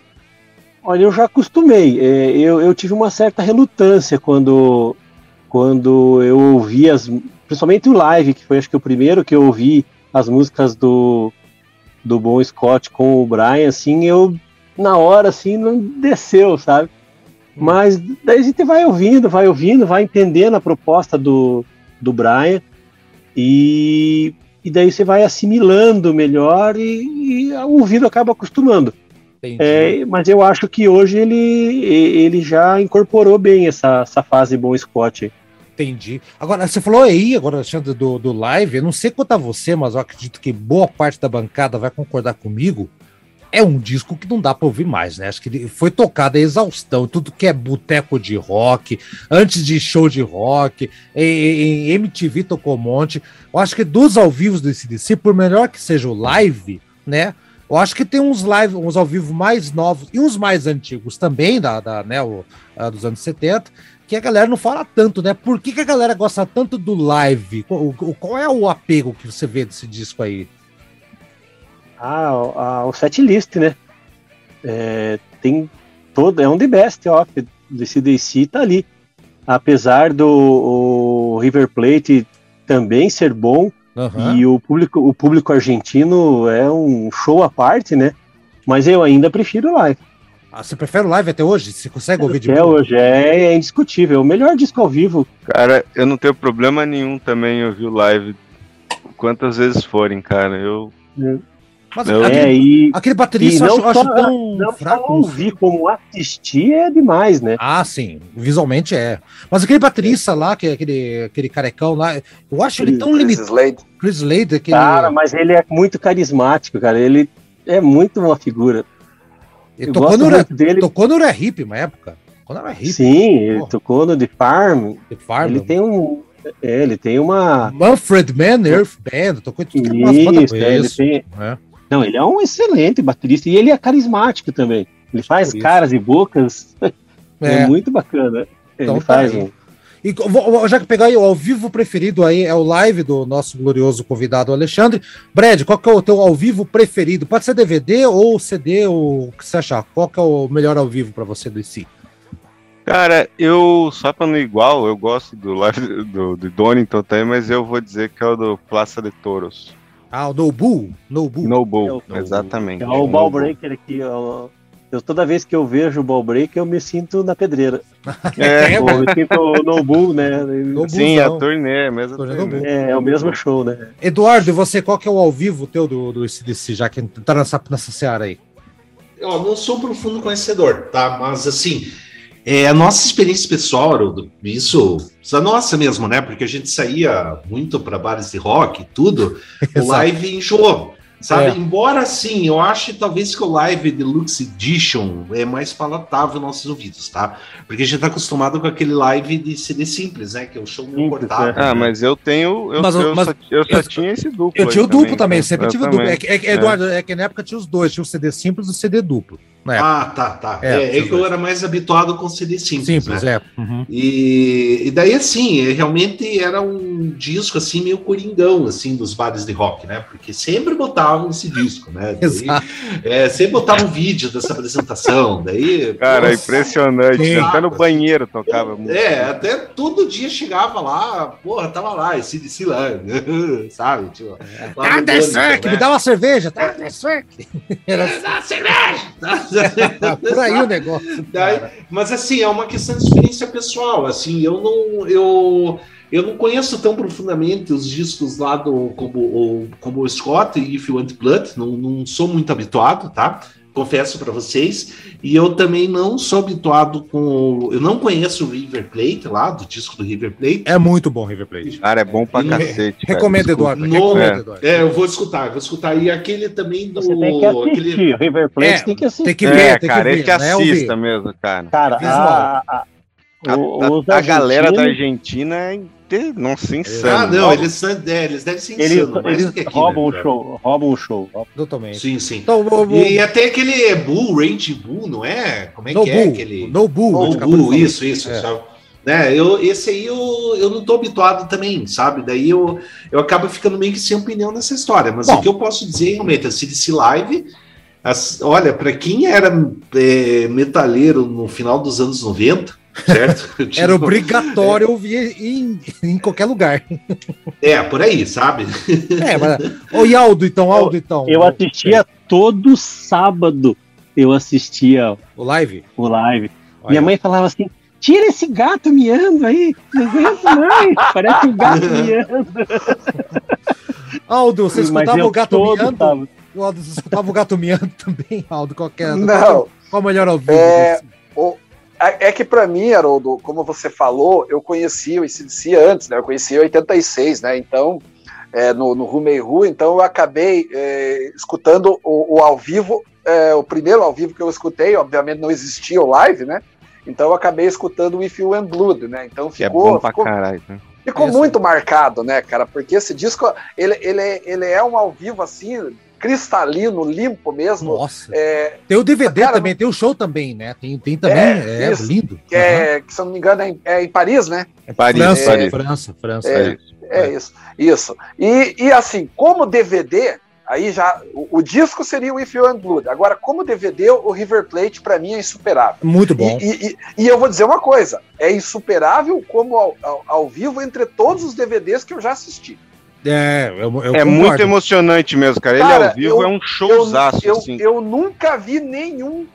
Olha, eu já acostumei. É, eu, eu tive uma certa relutância quando, quando eu ouvi as. Principalmente o live, que foi acho que o primeiro que eu ouvi as músicas do, do Bom Scott com o Brian, assim, eu na hora assim não desceu, sabe? Hum. Mas daí a gente vai ouvindo, vai ouvindo, vai entendendo a proposta do, do Brian e, e daí você vai assimilando melhor e, e o ouvido acaba acostumando. É, mas eu acho que hoje ele, ele já incorporou bem essa, essa fase bom Scott. Entendi. Agora, você falou aí, agora, Alexandre, do, do live, eu não sei quanto a você, mas eu acredito que boa parte da bancada vai concordar comigo. É um disco que não dá para ouvir mais, né? Acho que foi tocado a exaustão, tudo que é boteco de rock, antes de show de rock, em, em MTV tocou um monte. Eu acho que dos ao vivo do CDC, por melhor que seja o live, né? Eu acho que tem uns live, uns ao vivo mais novos e uns mais antigos também, da, da né, o, a, dos anos 70, que a galera não fala tanto, né? Por que, que a galera gosta tanto do live? Qual, qual é o apego que você vê desse disco aí? Ah, a, o set list, né? É, tem todo, é um the best off desse DC tá ali. Apesar do River Plate também ser bom, Uhum. E o público, o público argentino é um show à parte, né? Mas eu ainda prefiro live. Ah, você prefere o live até hoje? Você consegue ouvir de Até hoje, é, é, indiscutível. O melhor disco ao vivo. Cara, eu não tenho problema nenhum também em ouvir o live quantas vezes forem, cara. Eu. É. Mas eu... aquele, é, e, aquele baterista eu acho, acho tão não fraco. ouvir como assistir é demais, né? Ah, sim, visualmente é. Mas aquele baterista lá, que é aquele, aquele carecão lá, eu acho ele tão limitado. Slade. Chris Slade, aquele... Cara, mas ele é muito carismático, cara. Ele é muito uma figura. Ele tocou no, dele. tocou no Hip uma época. Quando era hip. Sim, ele tocou no The Farm. The Farm. Ele tem um. É, ele tem uma. Manfred Mann, Earth Band, tocou tudo que Isso, é, ele tem. É. Não, ele é um excelente baterista e ele é carismático também. Ele faz caras e bocas. [laughs] É, é muito bacana. Então, ele tá faz um. E já que pegar aí o ao vivo preferido aí é o live do nosso glorioso convidado Alexandre. Brad, qual que é o teu ao vivo preferido? Pode ser DVD ou CD, ou o que você achar? Qual que é o melhor ao vivo para você do IC? Cara, eu só para no igual, eu gosto do live do, do Donington também, mas eu vou dizer que é o do Plaça de Toros. Ah, o No Bull? No Bull. No Bull, é exatamente. É o Ball Breaker aqui. Eu, eu, toda vez que eu vejo o Ball Breaker, eu me sinto na pedreira. [laughs] É, eu me sinto no Bull, né? No Sim, a turnê, mesmo turnê. É, é o mesmo show, né? Eduardo, e você, qual que é o ao vivo teu do, do CDC, já que tá nessa, nessa seara aí? Eu não sou um profundo conhecedor, tá? Mas assim, é, a nossa experiência pessoal, Haroldo, isso, a nossa mesmo, né? Porque a gente saía muito para bares de rock e tudo, [laughs] o live enjoou. Sabe? É. Embora sim, eu acho talvez que o Live Deluxe Edition é mais palatável aos nossos ouvidos, tá? Porque a gente tá acostumado com aquele live de CD simples, né? Que é o show meio cortado. Ah, mas eu tenho. Eu, mas, eu, mas, só, eu só eu, tinha esse duplo. Eu tinha o duplo também, também sempre tive o duplo. É, é, é, Eduardo, é que na época tinha os dois, tinha o CD simples e o CD duplo. Ah, tá, tá. É, é, é que eu era mais habituado com CD simples. Simples, né? é. Uhum. E, e daí, assim, é, realmente era um disco, assim, meio coringão, assim, dos bares de rock, né? Porque sempre botavam esse disco, né? Daí, Exato. É, sempre botavam um vídeo dessa apresentação, daí... Cara, nossa, impressionante. Até no banheiro tocava muito. É, até todo dia chegava lá, porra, tava lá, esse DC lá, [laughs] sabe? Tipo, tá, Shrek, me dá uma cerveja, tá, Shrek. [laughs] Era... Dá cerveja! Tá? [laughs] Por aí o negócio. Daí, mas assim, é uma questão de experiência pessoal. Assim, eu não. Eu, eu não conheço tão profundamente os discos lá do como, o, como o Scott e If You Want Blood, não, não sou muito habituado, tá? Confesso para vocês. E eu também não sou habituado com. Eu não conheço o River Plate lá, do disco do River Plate. É muito bom River Plate. Cara, é bom pra cacete. Recomendo, Eduardo. No... Recomendo, Eduardo. É, eu vou escutar, vou escutar. E aquele também do. Você tem que assistir. Aquele... River Plate é, tem que assistir. Tem que ver, é, tem cara, que ver. Ele que assista mesmo, cara. Cara, a, a, a, a galera da Argentina é não se insano. Ah, não, eles, são, é, eles devem ser insanos. Eles, eles roubam o show, roubam o show. Totalmente. Sim, sim. Então, vou, vou... E até aquele Bull, Range Bull, não é? Como é no que é Bull. é aquele? No Bull. No Bull, isso, isso. É. Né, eu, esse aí eu, eu não tô habituado também, sabe? Daí eu, eu acabo ficando meio que sem opinião nessa história. Mas Bom. o que eu posso dizer realmente, a CDC Live, as, olha, para quem era é, metaleiro no final dos anos 90, certo? [laughs] Tipo, Era obrigatório é. ouvir em, em qualquer lugar. É, por aí, sabe? É, mas. Ô, e Aldo, então, Aldo, então. Eu assistia todo sábado. Eu assistia. O live? O live. Olha. Minha mãe falava assim: tira esse gato miando aí. Não aguento mais. Parece um gato [laughs] miando. Aldo, você escutava o gato miando? Aldo, você escutava o gato miando também, Aldo? Qualquer. Não. Qual, qual o melhor ao vivo? É, o, é, é que para mim, Haroldo, como você falou, eu conhecia o ICDC antes, né? Eu conhecia em 86, né? Então, é, no, no Rumei Ru, então eu acabei é, escutando o, o, ao vivo, é, o primeiro ao vivo que eu escutei, obviamente não existia o live, né? Então eu acabei escutando o If You and Blood, né? Então ficou. É pra ficou, caralho, né? Ficou muito marcado, né, cara? Porque esse disco, ele, ele, ele é um ao vivo assim, cristalino, limpo mesmo. Nossa. É, tem o DVD cara, também, tem o show também, né? Tem, tem também, é, é lindo. Que, é, que, se eu não me engano, é em, é em Paris, né? É Paris, França, Paris. França, França. É, é, isso, isso. E, e assim, como DVD, aí já o, o, disco seria o If You and Blood. Agora, como DVD, o River Plate para mim é insuperável. Muito bom. E, e, e, eu vou dizer uma coisa: é insuperável como ao, ao, ao, vivo entre todos os DVDs que eu já assisti. É, eu, eu é muito emocionante mesmo, cara. cara Ele ao vivo eu, é um showzaço. Eu, assim. eu nunca vi nenhum.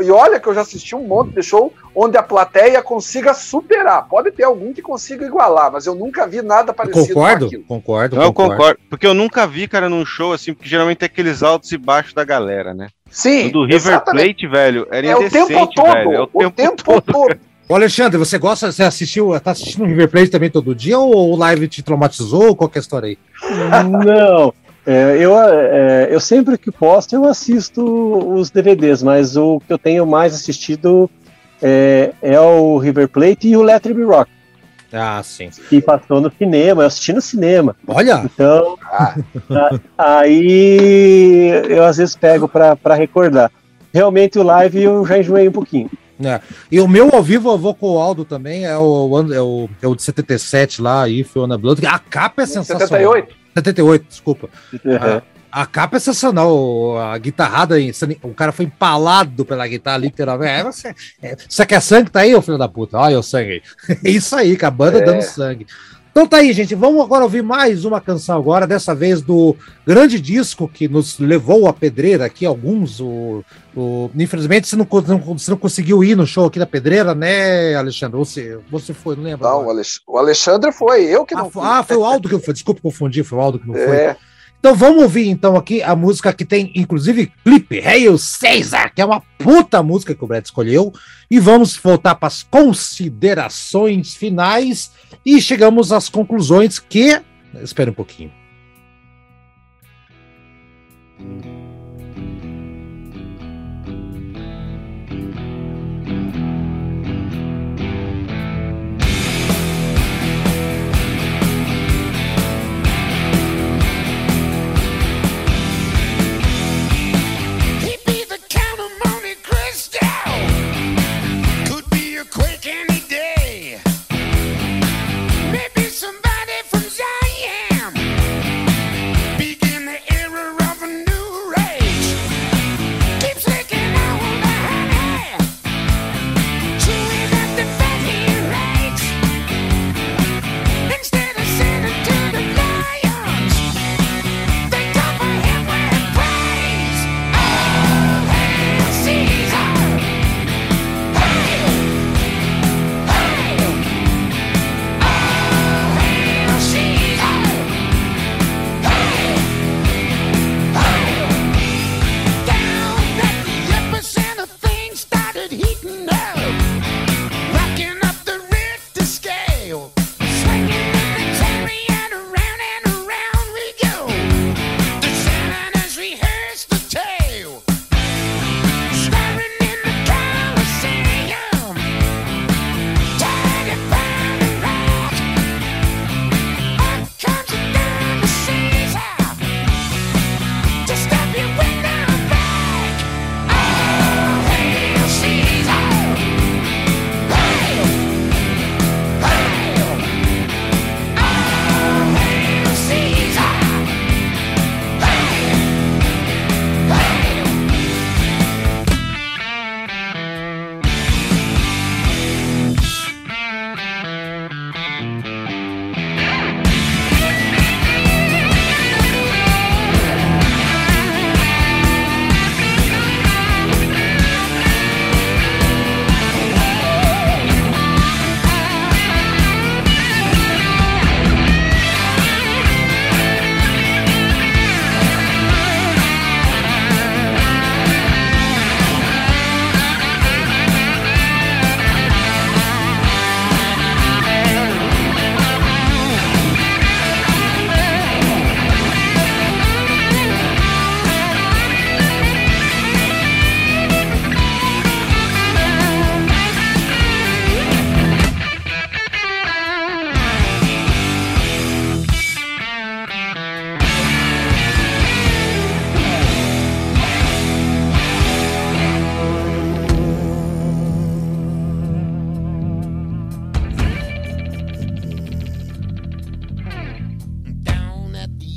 E olha que eu já assisti um monte de show onde a plateia consiga superar. Pode ter algum que consiga igualar, mas eu nunca vi nada parecido concordo, com Concordo, Não, concordo. concordo. Porque eu nunca vi, cara, num show assim, porque geralmente é aqueles altos e baixos da galera, né? Sim. O do River exatamente. Plate, velho, era é indecente, o tempo todo, velho. É o, o tempo, tempo [laughs] todo. todo. Ô Alexandre, você gosta, você assistiu, tá assistindo o River Plate também todo dia ou o live te traumatizou? Qual que é a história aí? Não, é, eu, é, eu sempre que posso eu assisto os DVDs, mas o que eu tenho mais assistido é, é o River Plate e o Let It Be Rock. Ah, sim. Que passou no cinema, eu assisti no cinema. Olha! Então, ah. [laughs] aí eu às vezes pego para recordar. Realmente o live eu já enjoei um pouquinho. É. E o meu ao vivo eu vou com o Aldo também, é o, é o, é o de 77 lá, If On Blood. A capa é sensacional. 78? 78, desculpa. Uhum. A, a, capa é sensacional, a guitarrada, o cara foi empalado pela guitarra, literalmente. É, você, é, você quer sangue? Tá aí, ô filho da puta. Olha o sangue aí. É isso aí, com a banda é. dando sangue. Então tá aí, gente. Vamos agora ouvir mais uma canção agora, dessa vez do grande disco que nos levou a pedreira aqui, alguns. O, o, infelizmente você não, não, você não conseguiu ir no show aqui da pedreira, né, Alexandre? Você, você foi, não lembra? Não, o Alexandre foi, eu que não ah, fui. Ah, foi o Aldo que fui. Desculpa confundir, foi o Aldo que não é. Então vamos ouvir então aqui a música que tem inclusive clipe, Hail Caesar, que é uma puta música que o Brett escolheu, e vamos voltar para as considerações finais e chegamos às conclusões que, espera um pouquinho.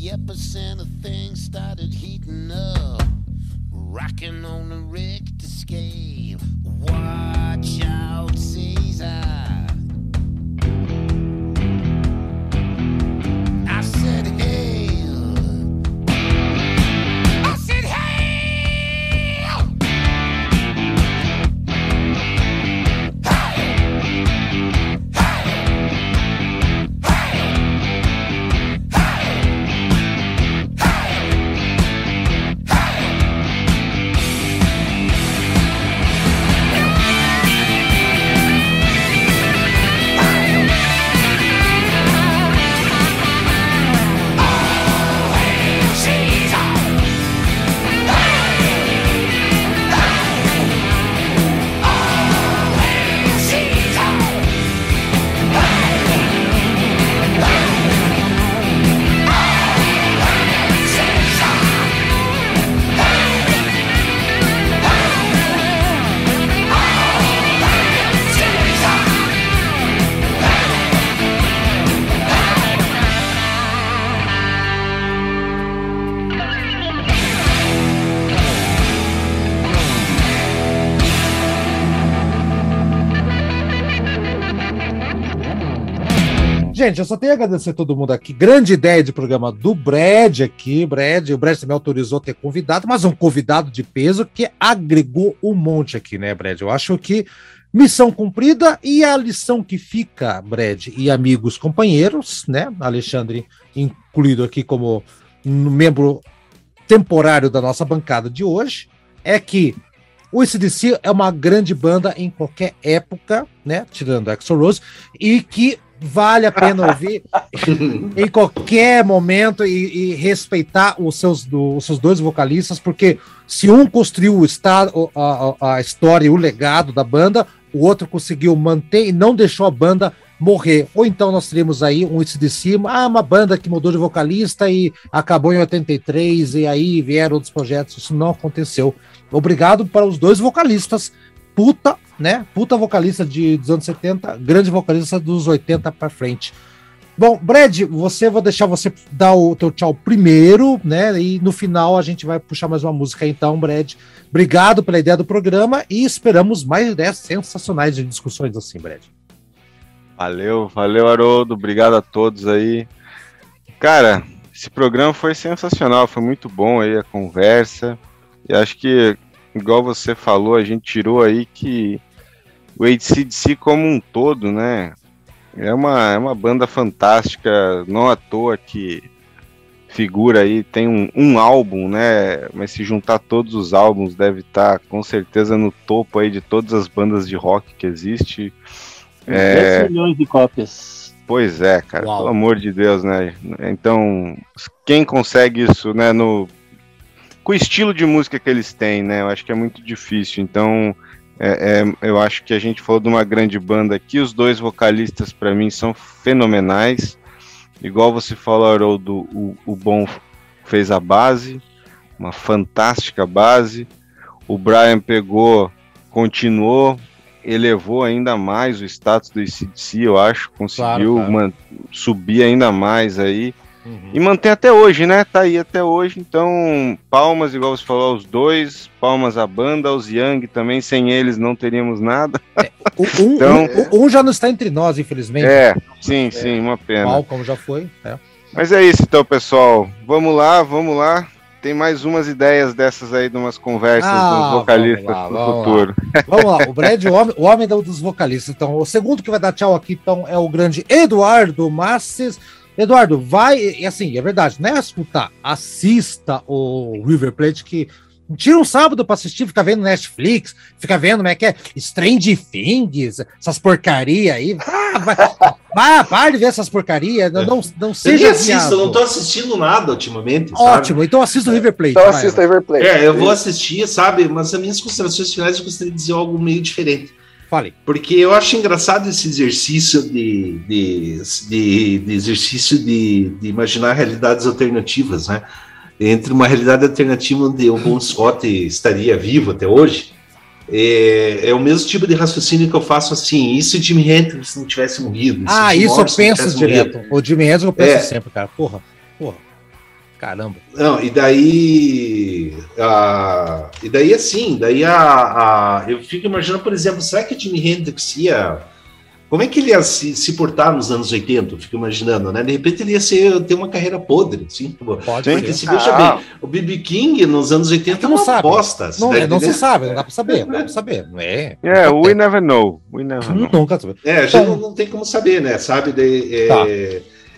The epicenter things started heating up. Rocking on the Richter scale. Gente, eu só tenho a agradecer a todo mundo aqui. Grande ideia de programa do Brad aqui. Brad, o Brad também autorizou ter convidado, mas um convidado de peso que agregou um monte aqui, né, Brad? Eu acho que missão cumprida e a lição que fica, Brad, e amigos companheiros, né? Alexandre incluído aqui como membro temporário da nossa bancada de hoje, é que o ACDC é uma grande banda em qualquer época, né? Tirando Axl Rose, e que vale a pena ouvir [laughs] em qualquer momento e, e respeitar os seus, do, os seus dois vocalistas, porque se um construiu o estado, a, a, história e o legado da banda, o outro conseguiu manter e não deixou a banda morrer. Ou então nós teríamos aí um de cima, ah, uma banda que mudou de vocalista e acabou em 83 e aí vieram outros projetos. Isso não aconteceu. Obrigado para os dois vocalistas puta, né? Puta vocalista de, dos anos 70, grande vocalista dos 80 para frente. Bom, Brad, você vou deixar você dar o teu tchau primeiro, né? E no final a gente vai puxar mais uma música então, Brad. Obrigado pela ideia do programa e esperamos mais ideias sensacionais de discussões assim, Brad. Valeu, valeu, Haroldo. Obrigado a todos aí. Cara, esse programa foi sensacional, foi muito bom aí a conversa. E acho que igual você falou, a gente tirou aí que o ACDC como um todo, né? É uma, é uma banda fantástica, não à toa que figura aí, tem um, um álbum, né? Mas se juntar todos os álbuns, deve estar tá, com certeza no topo aí de todas as bandas de rock que existe. 10 é... milhões de cópias. Pois é, cara, Uau. pelo amor de Deus, né? Então, quem consegue isso, né, no com o estilo de música que eles têm, né? Eu acho que é muito difícil. Então, é, é, eu acho que a gente falou de uma grande banda aqui. Os dois vocalistas, para mim, são fenomenais. Igual você falou, Haroldo, o, o Bom fez a base, uma fantástica base. O Brian pegou, continuou, elevou ainda mais o status do ICDC, eu acho. Conseguiu claro, subir ainda mais aí. Uhum. E mantém até hoje, né? Tá aí até hoje. Então, palmas, igual você falou, aos dois, palmas à banda, aos Young também. Sem eles não teríamos nada. É, um, então, um, um, já não está entre nós, infelizmente. É, sim, é, sim, uma pena. Mal, como já foi. É. Mas é isso então, pessoal. Vamos lá, vamos lá. Tem mais umas ideias dessas aí de umas conversas ah, dos vocalistas lá, no futuro. Lá. [laughs] Vamos lá, o Brad, o homem, o homem dos vocalistas. Então, o segundo que vai dar tchau aqui então, é o grande Eduardo Masses. Eduardo, vai, e assim, é verdade, não é escutar, assista o River Plate que tira um sábado para assistir, fica vendo Netflix, fica vendo como é que é Strange Things, essas porcaria aí. Ah, vai, vai, para de ver essas porcarias, não, não, não seja assisto, eu não tô assistindo nada ultimamente. Ótimo, sabe? então assista o River Plate. Então assista o River Plate. É, eu vou assistir, sabe, mas as minhas considerações finais eu gostaria de dizer algo meio diferente. Fale. Porque eu acho engraçado esse exercício de, de, de, de exercício de, de, imaginar realidades alternativas, né? Entre uma realidade alternativa onde o Bon Scott estaria vivo até hoje, é, é, o mesmo tipo de raciocínio que eu faço assim, e se o Jimi Hendrix não tivesse morrido? Ah, isso eu penso direto. O Jimi Hendrix eu penso é, sempre, cara. Porra, porra. Caramba. Não, e daí. Uh, e daí assim, daí a, a, eu fico imaginando, por exemplo, será que Jimi Hendrix ia. Como é que ele ia se, se portar nos anos 80? Eu fico imaginando, né? De repente ele ia ser, ter uma carreira podre, assim. Pode Porque se veja ah. bem, o B.B. King nos anos 80 é não sabe. bosta. Não, né? não se sabe, não dá pra saber, não dá pra saber. É, é we never know. We never [laughs] know. Nunca sabe. É, a gente então, não, não, tem como saber, né? Sabe? De, é, tá.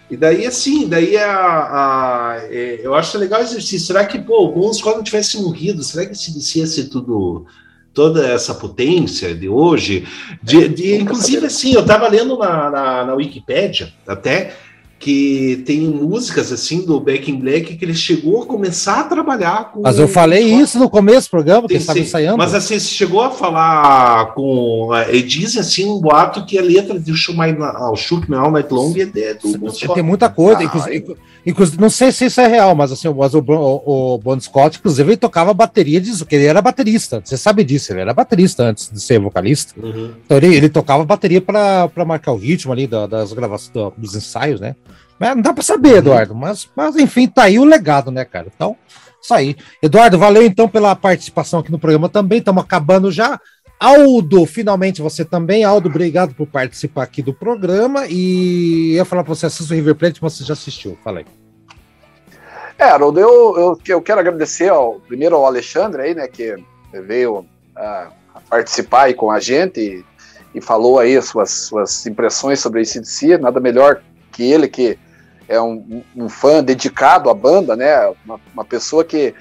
E daí, assim, daí a, a, é, eu acho legal o exercício. Será que, pô, o não tivesse morrido, será que se ia ser tudo, toda essa potência de hoje? De, de inclusive, assim, eu estava lendo na, na, na Wikipédia até que tem músicas assim do Back in Black que ele chegou a começar a trabalhar com. Mas eu falei isso no começo do programa, que estava ensaiando. Mas assim, você chegou a falar com. Ele dizem assim um boato que a letra de My, uh, Shoot Me All Night Long é do Tem muita coisa. Ah, inclusive, inclusive, não sei se isso é real, mas assim, mas o, o, o Bon Scott, inclusive, ele tocava bateria disso, porque ele era baterista. Você sabe disso, ele era baterista antes de ser vocalista. Uhum. Então ele, ele tocava bateria para marcar o ritmo ali das gravações, dos ensaios, né? Mas não dá para saber, uhum. Eduardo, mas, mas enfim, tá aí o legado, né, cara? Então, isso aí. Eduardo, valeu então pela participação aqui no programa também. Estamos acabando já. Aldo, finalmente você também. Aldo, obrigado por participar aqui do programa. E eu ia falar para você, assista o River Plate, mas você já assistiu. Falei. É, Haroldo, eu, eu, eu quero agradecer ao, primeiro ao Alexandre aí, né, que veio a, a participar aí com a gente e, e falou aí suas, suas impressões sobre esse CDC. Nada melhor que ele, que é um, um fã dedicado à banda, né? Uma, uma pessoa que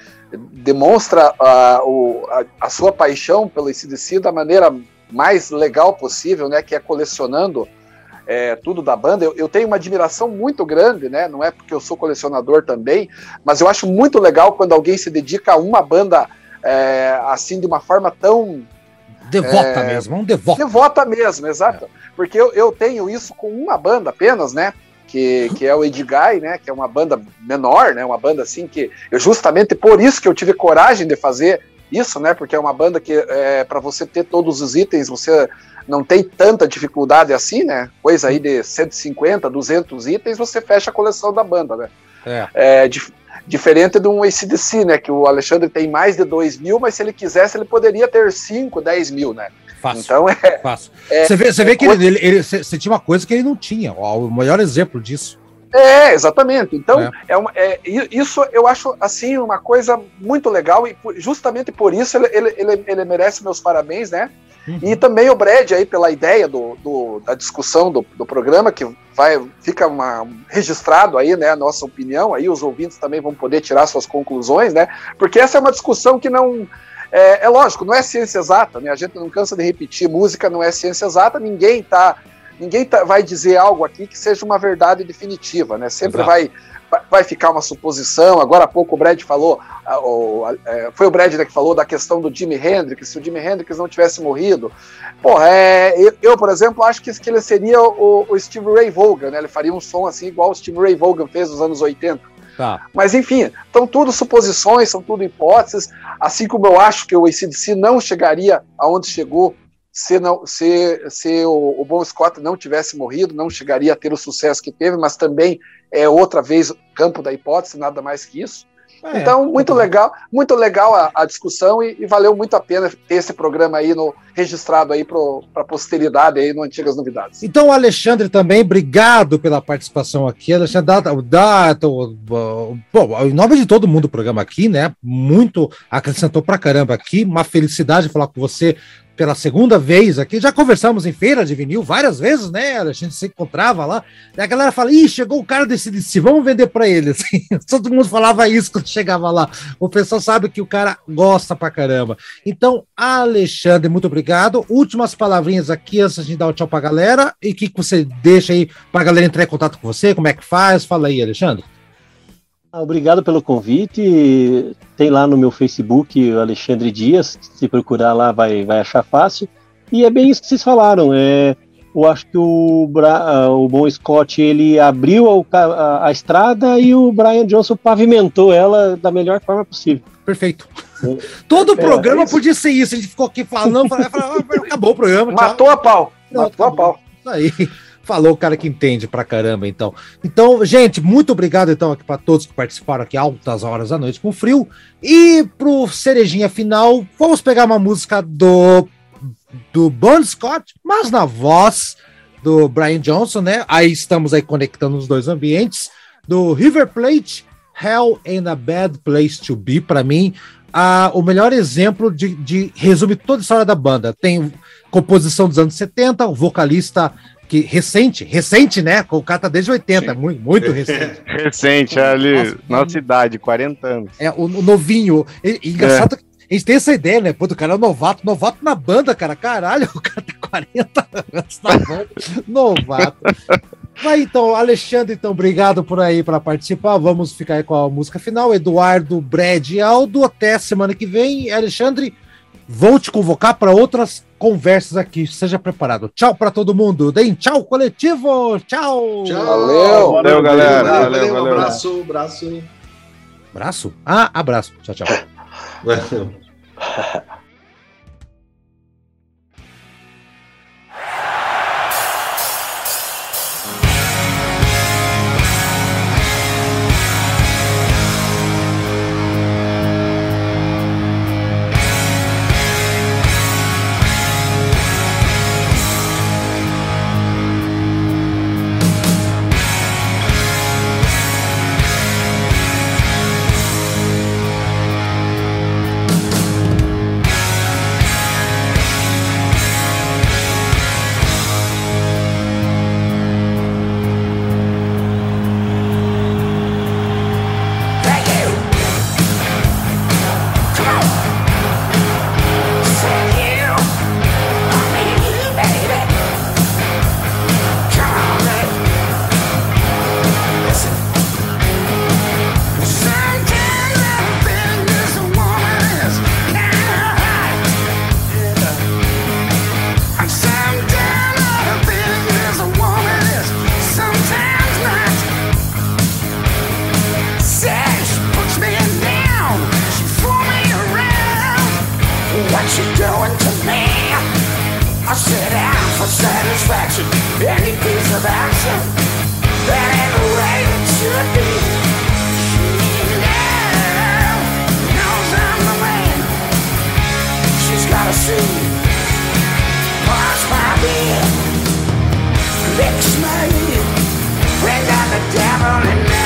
demonstra a, o, a, a, sua paixão pelo ACDC da maneira mais legal possível, né? Que é colecionando é, tudo da banda. Eu, eu, tenho uma admiração muito grande, né? Não é porque eu sou colecionador também, mas eu acho muito legal quando alguém se dedica a uma banda é, assim de uma forma tão devota é, mesmo, um devota. Devota mesmo, exato. É. Porque eu, eu tenho isso com uma banda apenas, né? Que, que é o Edguy, né? Que é uma banda menor, né? Uma banda assim que eu justamente por isso que eu tive coragem de fazer isso, né? Porque é uma banda que é, para você ter todos os itens, você não tem tanta dificuldade assim, né? Coisa aí de 150, 200 itens, você fecha a coleção da banda, né? É. é dif diferente de um ACDC, né? Que o Alexandre tem mais de 2 mil, mas se ele quisesse, ele poderia ter 5, 10 mil, né? Fácil. Então é. Fácil. É, você vê, você vê é que coisa... ele, ele, você tinha uma coisa que ele não tinha. Ó, o maior exemplo disso. É, exatamente. Então, é. é, uma, é isso eu acho assim uma coisa muito legal e justamente por isso ele, ele, ele, ele merece meus parabéns, né? Uhum. E também o Brad aí pela ideia do, do da discussão do, do, programa que vai fica uma, registrado aí, né? A nossa opinião aí os ouvintes também vão poder tirar suas conclusões, né? Porque essa é uma discussão que não é, é, lógico, não é ciência exata, né? A gente não cansa de repetir, música não é ciência exata, ninguém tá, ninguém tá, vai dizer algo aqui que seja uma verdade definitiva, né? Sempre vai, vai ficar uma suposição. Agora há pouco o Brad falou, é, foi o Brad né, que falou da questão do Jimi Hendrix, se o Jimi Hendrix não tivesse morrido. Porra, é, eu, por exemplo, acho que, que ele seria o, o Steve Ray Vaughan, né? Ele faria um som assim igual o Steve Ray Vaughan fez nos anos 80. Tá. Mas enfim, são tudo suposições, são tudo hipóteses. Assim como eu acho que o ACDC não chegaria aonde chegou se, não, se, se o, o Bon Scott não tivesse morrido, não chegaria a ter o sucesso que teve, mas também é outra vez campo da hipótese, nada mais que isso. É, então, muito legal, muito legal a, a discussão e, e, valeu muito a pena ter esse programa aí no, registrado aí para a posteridade aí no Antigas Novidades. Então, Alexandre também, obrigado pela participação aqui. Alexandre, dá, dá, bom, em nome de todo mundo do programa aqui, né? Muito acrescentou pra caramba aqui. Uma felicidade falar com você pela segunda vez aqui. Já conversamos em feira de vinil várias vezes, né? A gente se encontrava lá. A galera fala: Ih, chegou o cara desse DC, vamos vender para ele. [laughs] Assim, todo mundo falava isso quando chegava lá. O pessoal sabe que o cara gosta pra caramba. Então, Alexandre, muito obrigado. Últimas palavrinhas aqui antes de dar o tchau pra galera. E o que, que você deixa aí pra galera entrar em contato com você? Como é que faz? Fala aí, Alexandre. Ah, obrigado pelo convite. Tem lá no meu Facebook Alexandre Dias. Se procurar lá, vai, vai achar fácil. E é bem isso que vocês falaram. É, eu acho que o, Bra ah, o Bom Scott ele abriu a, a, a, estrada e o Brian Johnson pavimentou ela da melhor forma possível. Perfeito. É. Todo o é, programa é podia ser isso. A gente ficou aqui falando, falando acabou o programa. Matou a pau. Matou a pau. Isso aí. Falou o cara que entende pra caramba, então. Então, gente, muito obrigado então aqui para todos que participaram aqui altas horas da noite com frio. E pro cerejinha final, vamos pegar uma música do do Bon Scott, mas na voz do Brian Johnson, né? Aí estamos aí conectando os dois ambientes do River Plate, Hell in a Bad Place to Be, para mim, a, o melhor exemplo de, de resume toda a história da banda. Tem composição dos anos 70, o vocalista que recente, recente, né? O cara tá desde 80, muito, muito [laughs] recente. recente, é ali, nossa, nossa idade, 40 anos. É, o, o novinho. E, e engraçado é. A gente tem essa ideia, né? Pô, do cara é novato, novato na banda, cara. Caralho, o cara tá 40 anos na banda. novato. Vai então, Alexandre, então, obrigado por aí para participar. Vamos ficar aí com a música final. Eduardo, Brad e Aldo. Até semana que vem. Alexandre, vou te convocar para outras conversas aqui. Seja preparado. Tchau para todo mundo. Deem tchau, coletivo. Tchau. Tchau. Valeu. Valeu, galera. Valeu, valeu. valeu. Abraço, abraço. Abraço? Ah, abraço. Tchau, tchau. [laughs] of satisfaction, any piece of action that ain't the way it should be. Now knows I'm the man. She's gotta see, wash my beer, fix my ear, bring out the devil in me.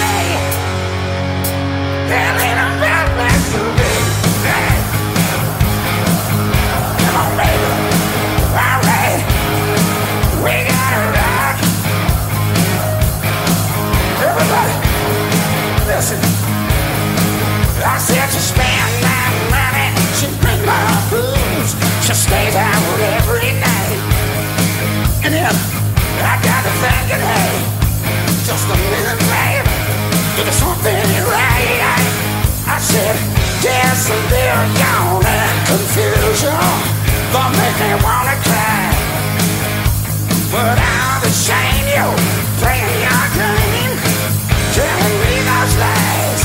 right. I said, yes, and they're confusion. Make me wanna cry. But I'm the you playing your game, telling me those lies.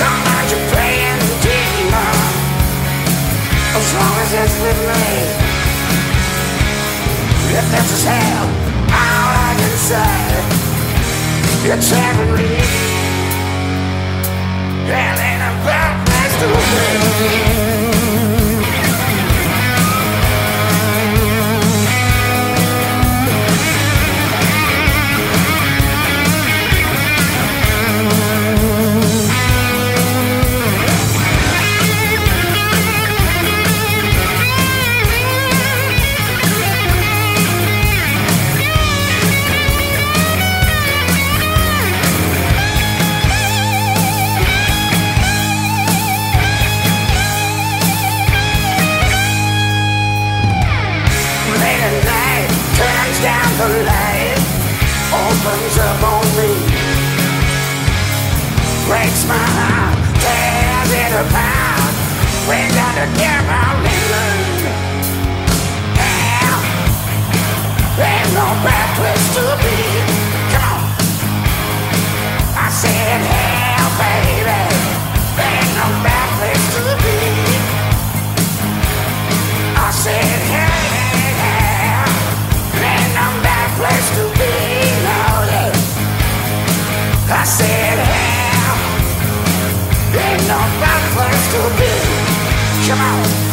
Don't mind you playing the demon, as long as it's with me. If this is hell, I'll bad place to be. breaks my heart, tears it apart. We gotta get out England. Yeah. Ain't no bad place to be. Come on. I said, hell, baby. Ain't no bad place to be. I said, hell, hey. Ain't no bad place to be. No, yeah. I said, not a bad place to be. Come on.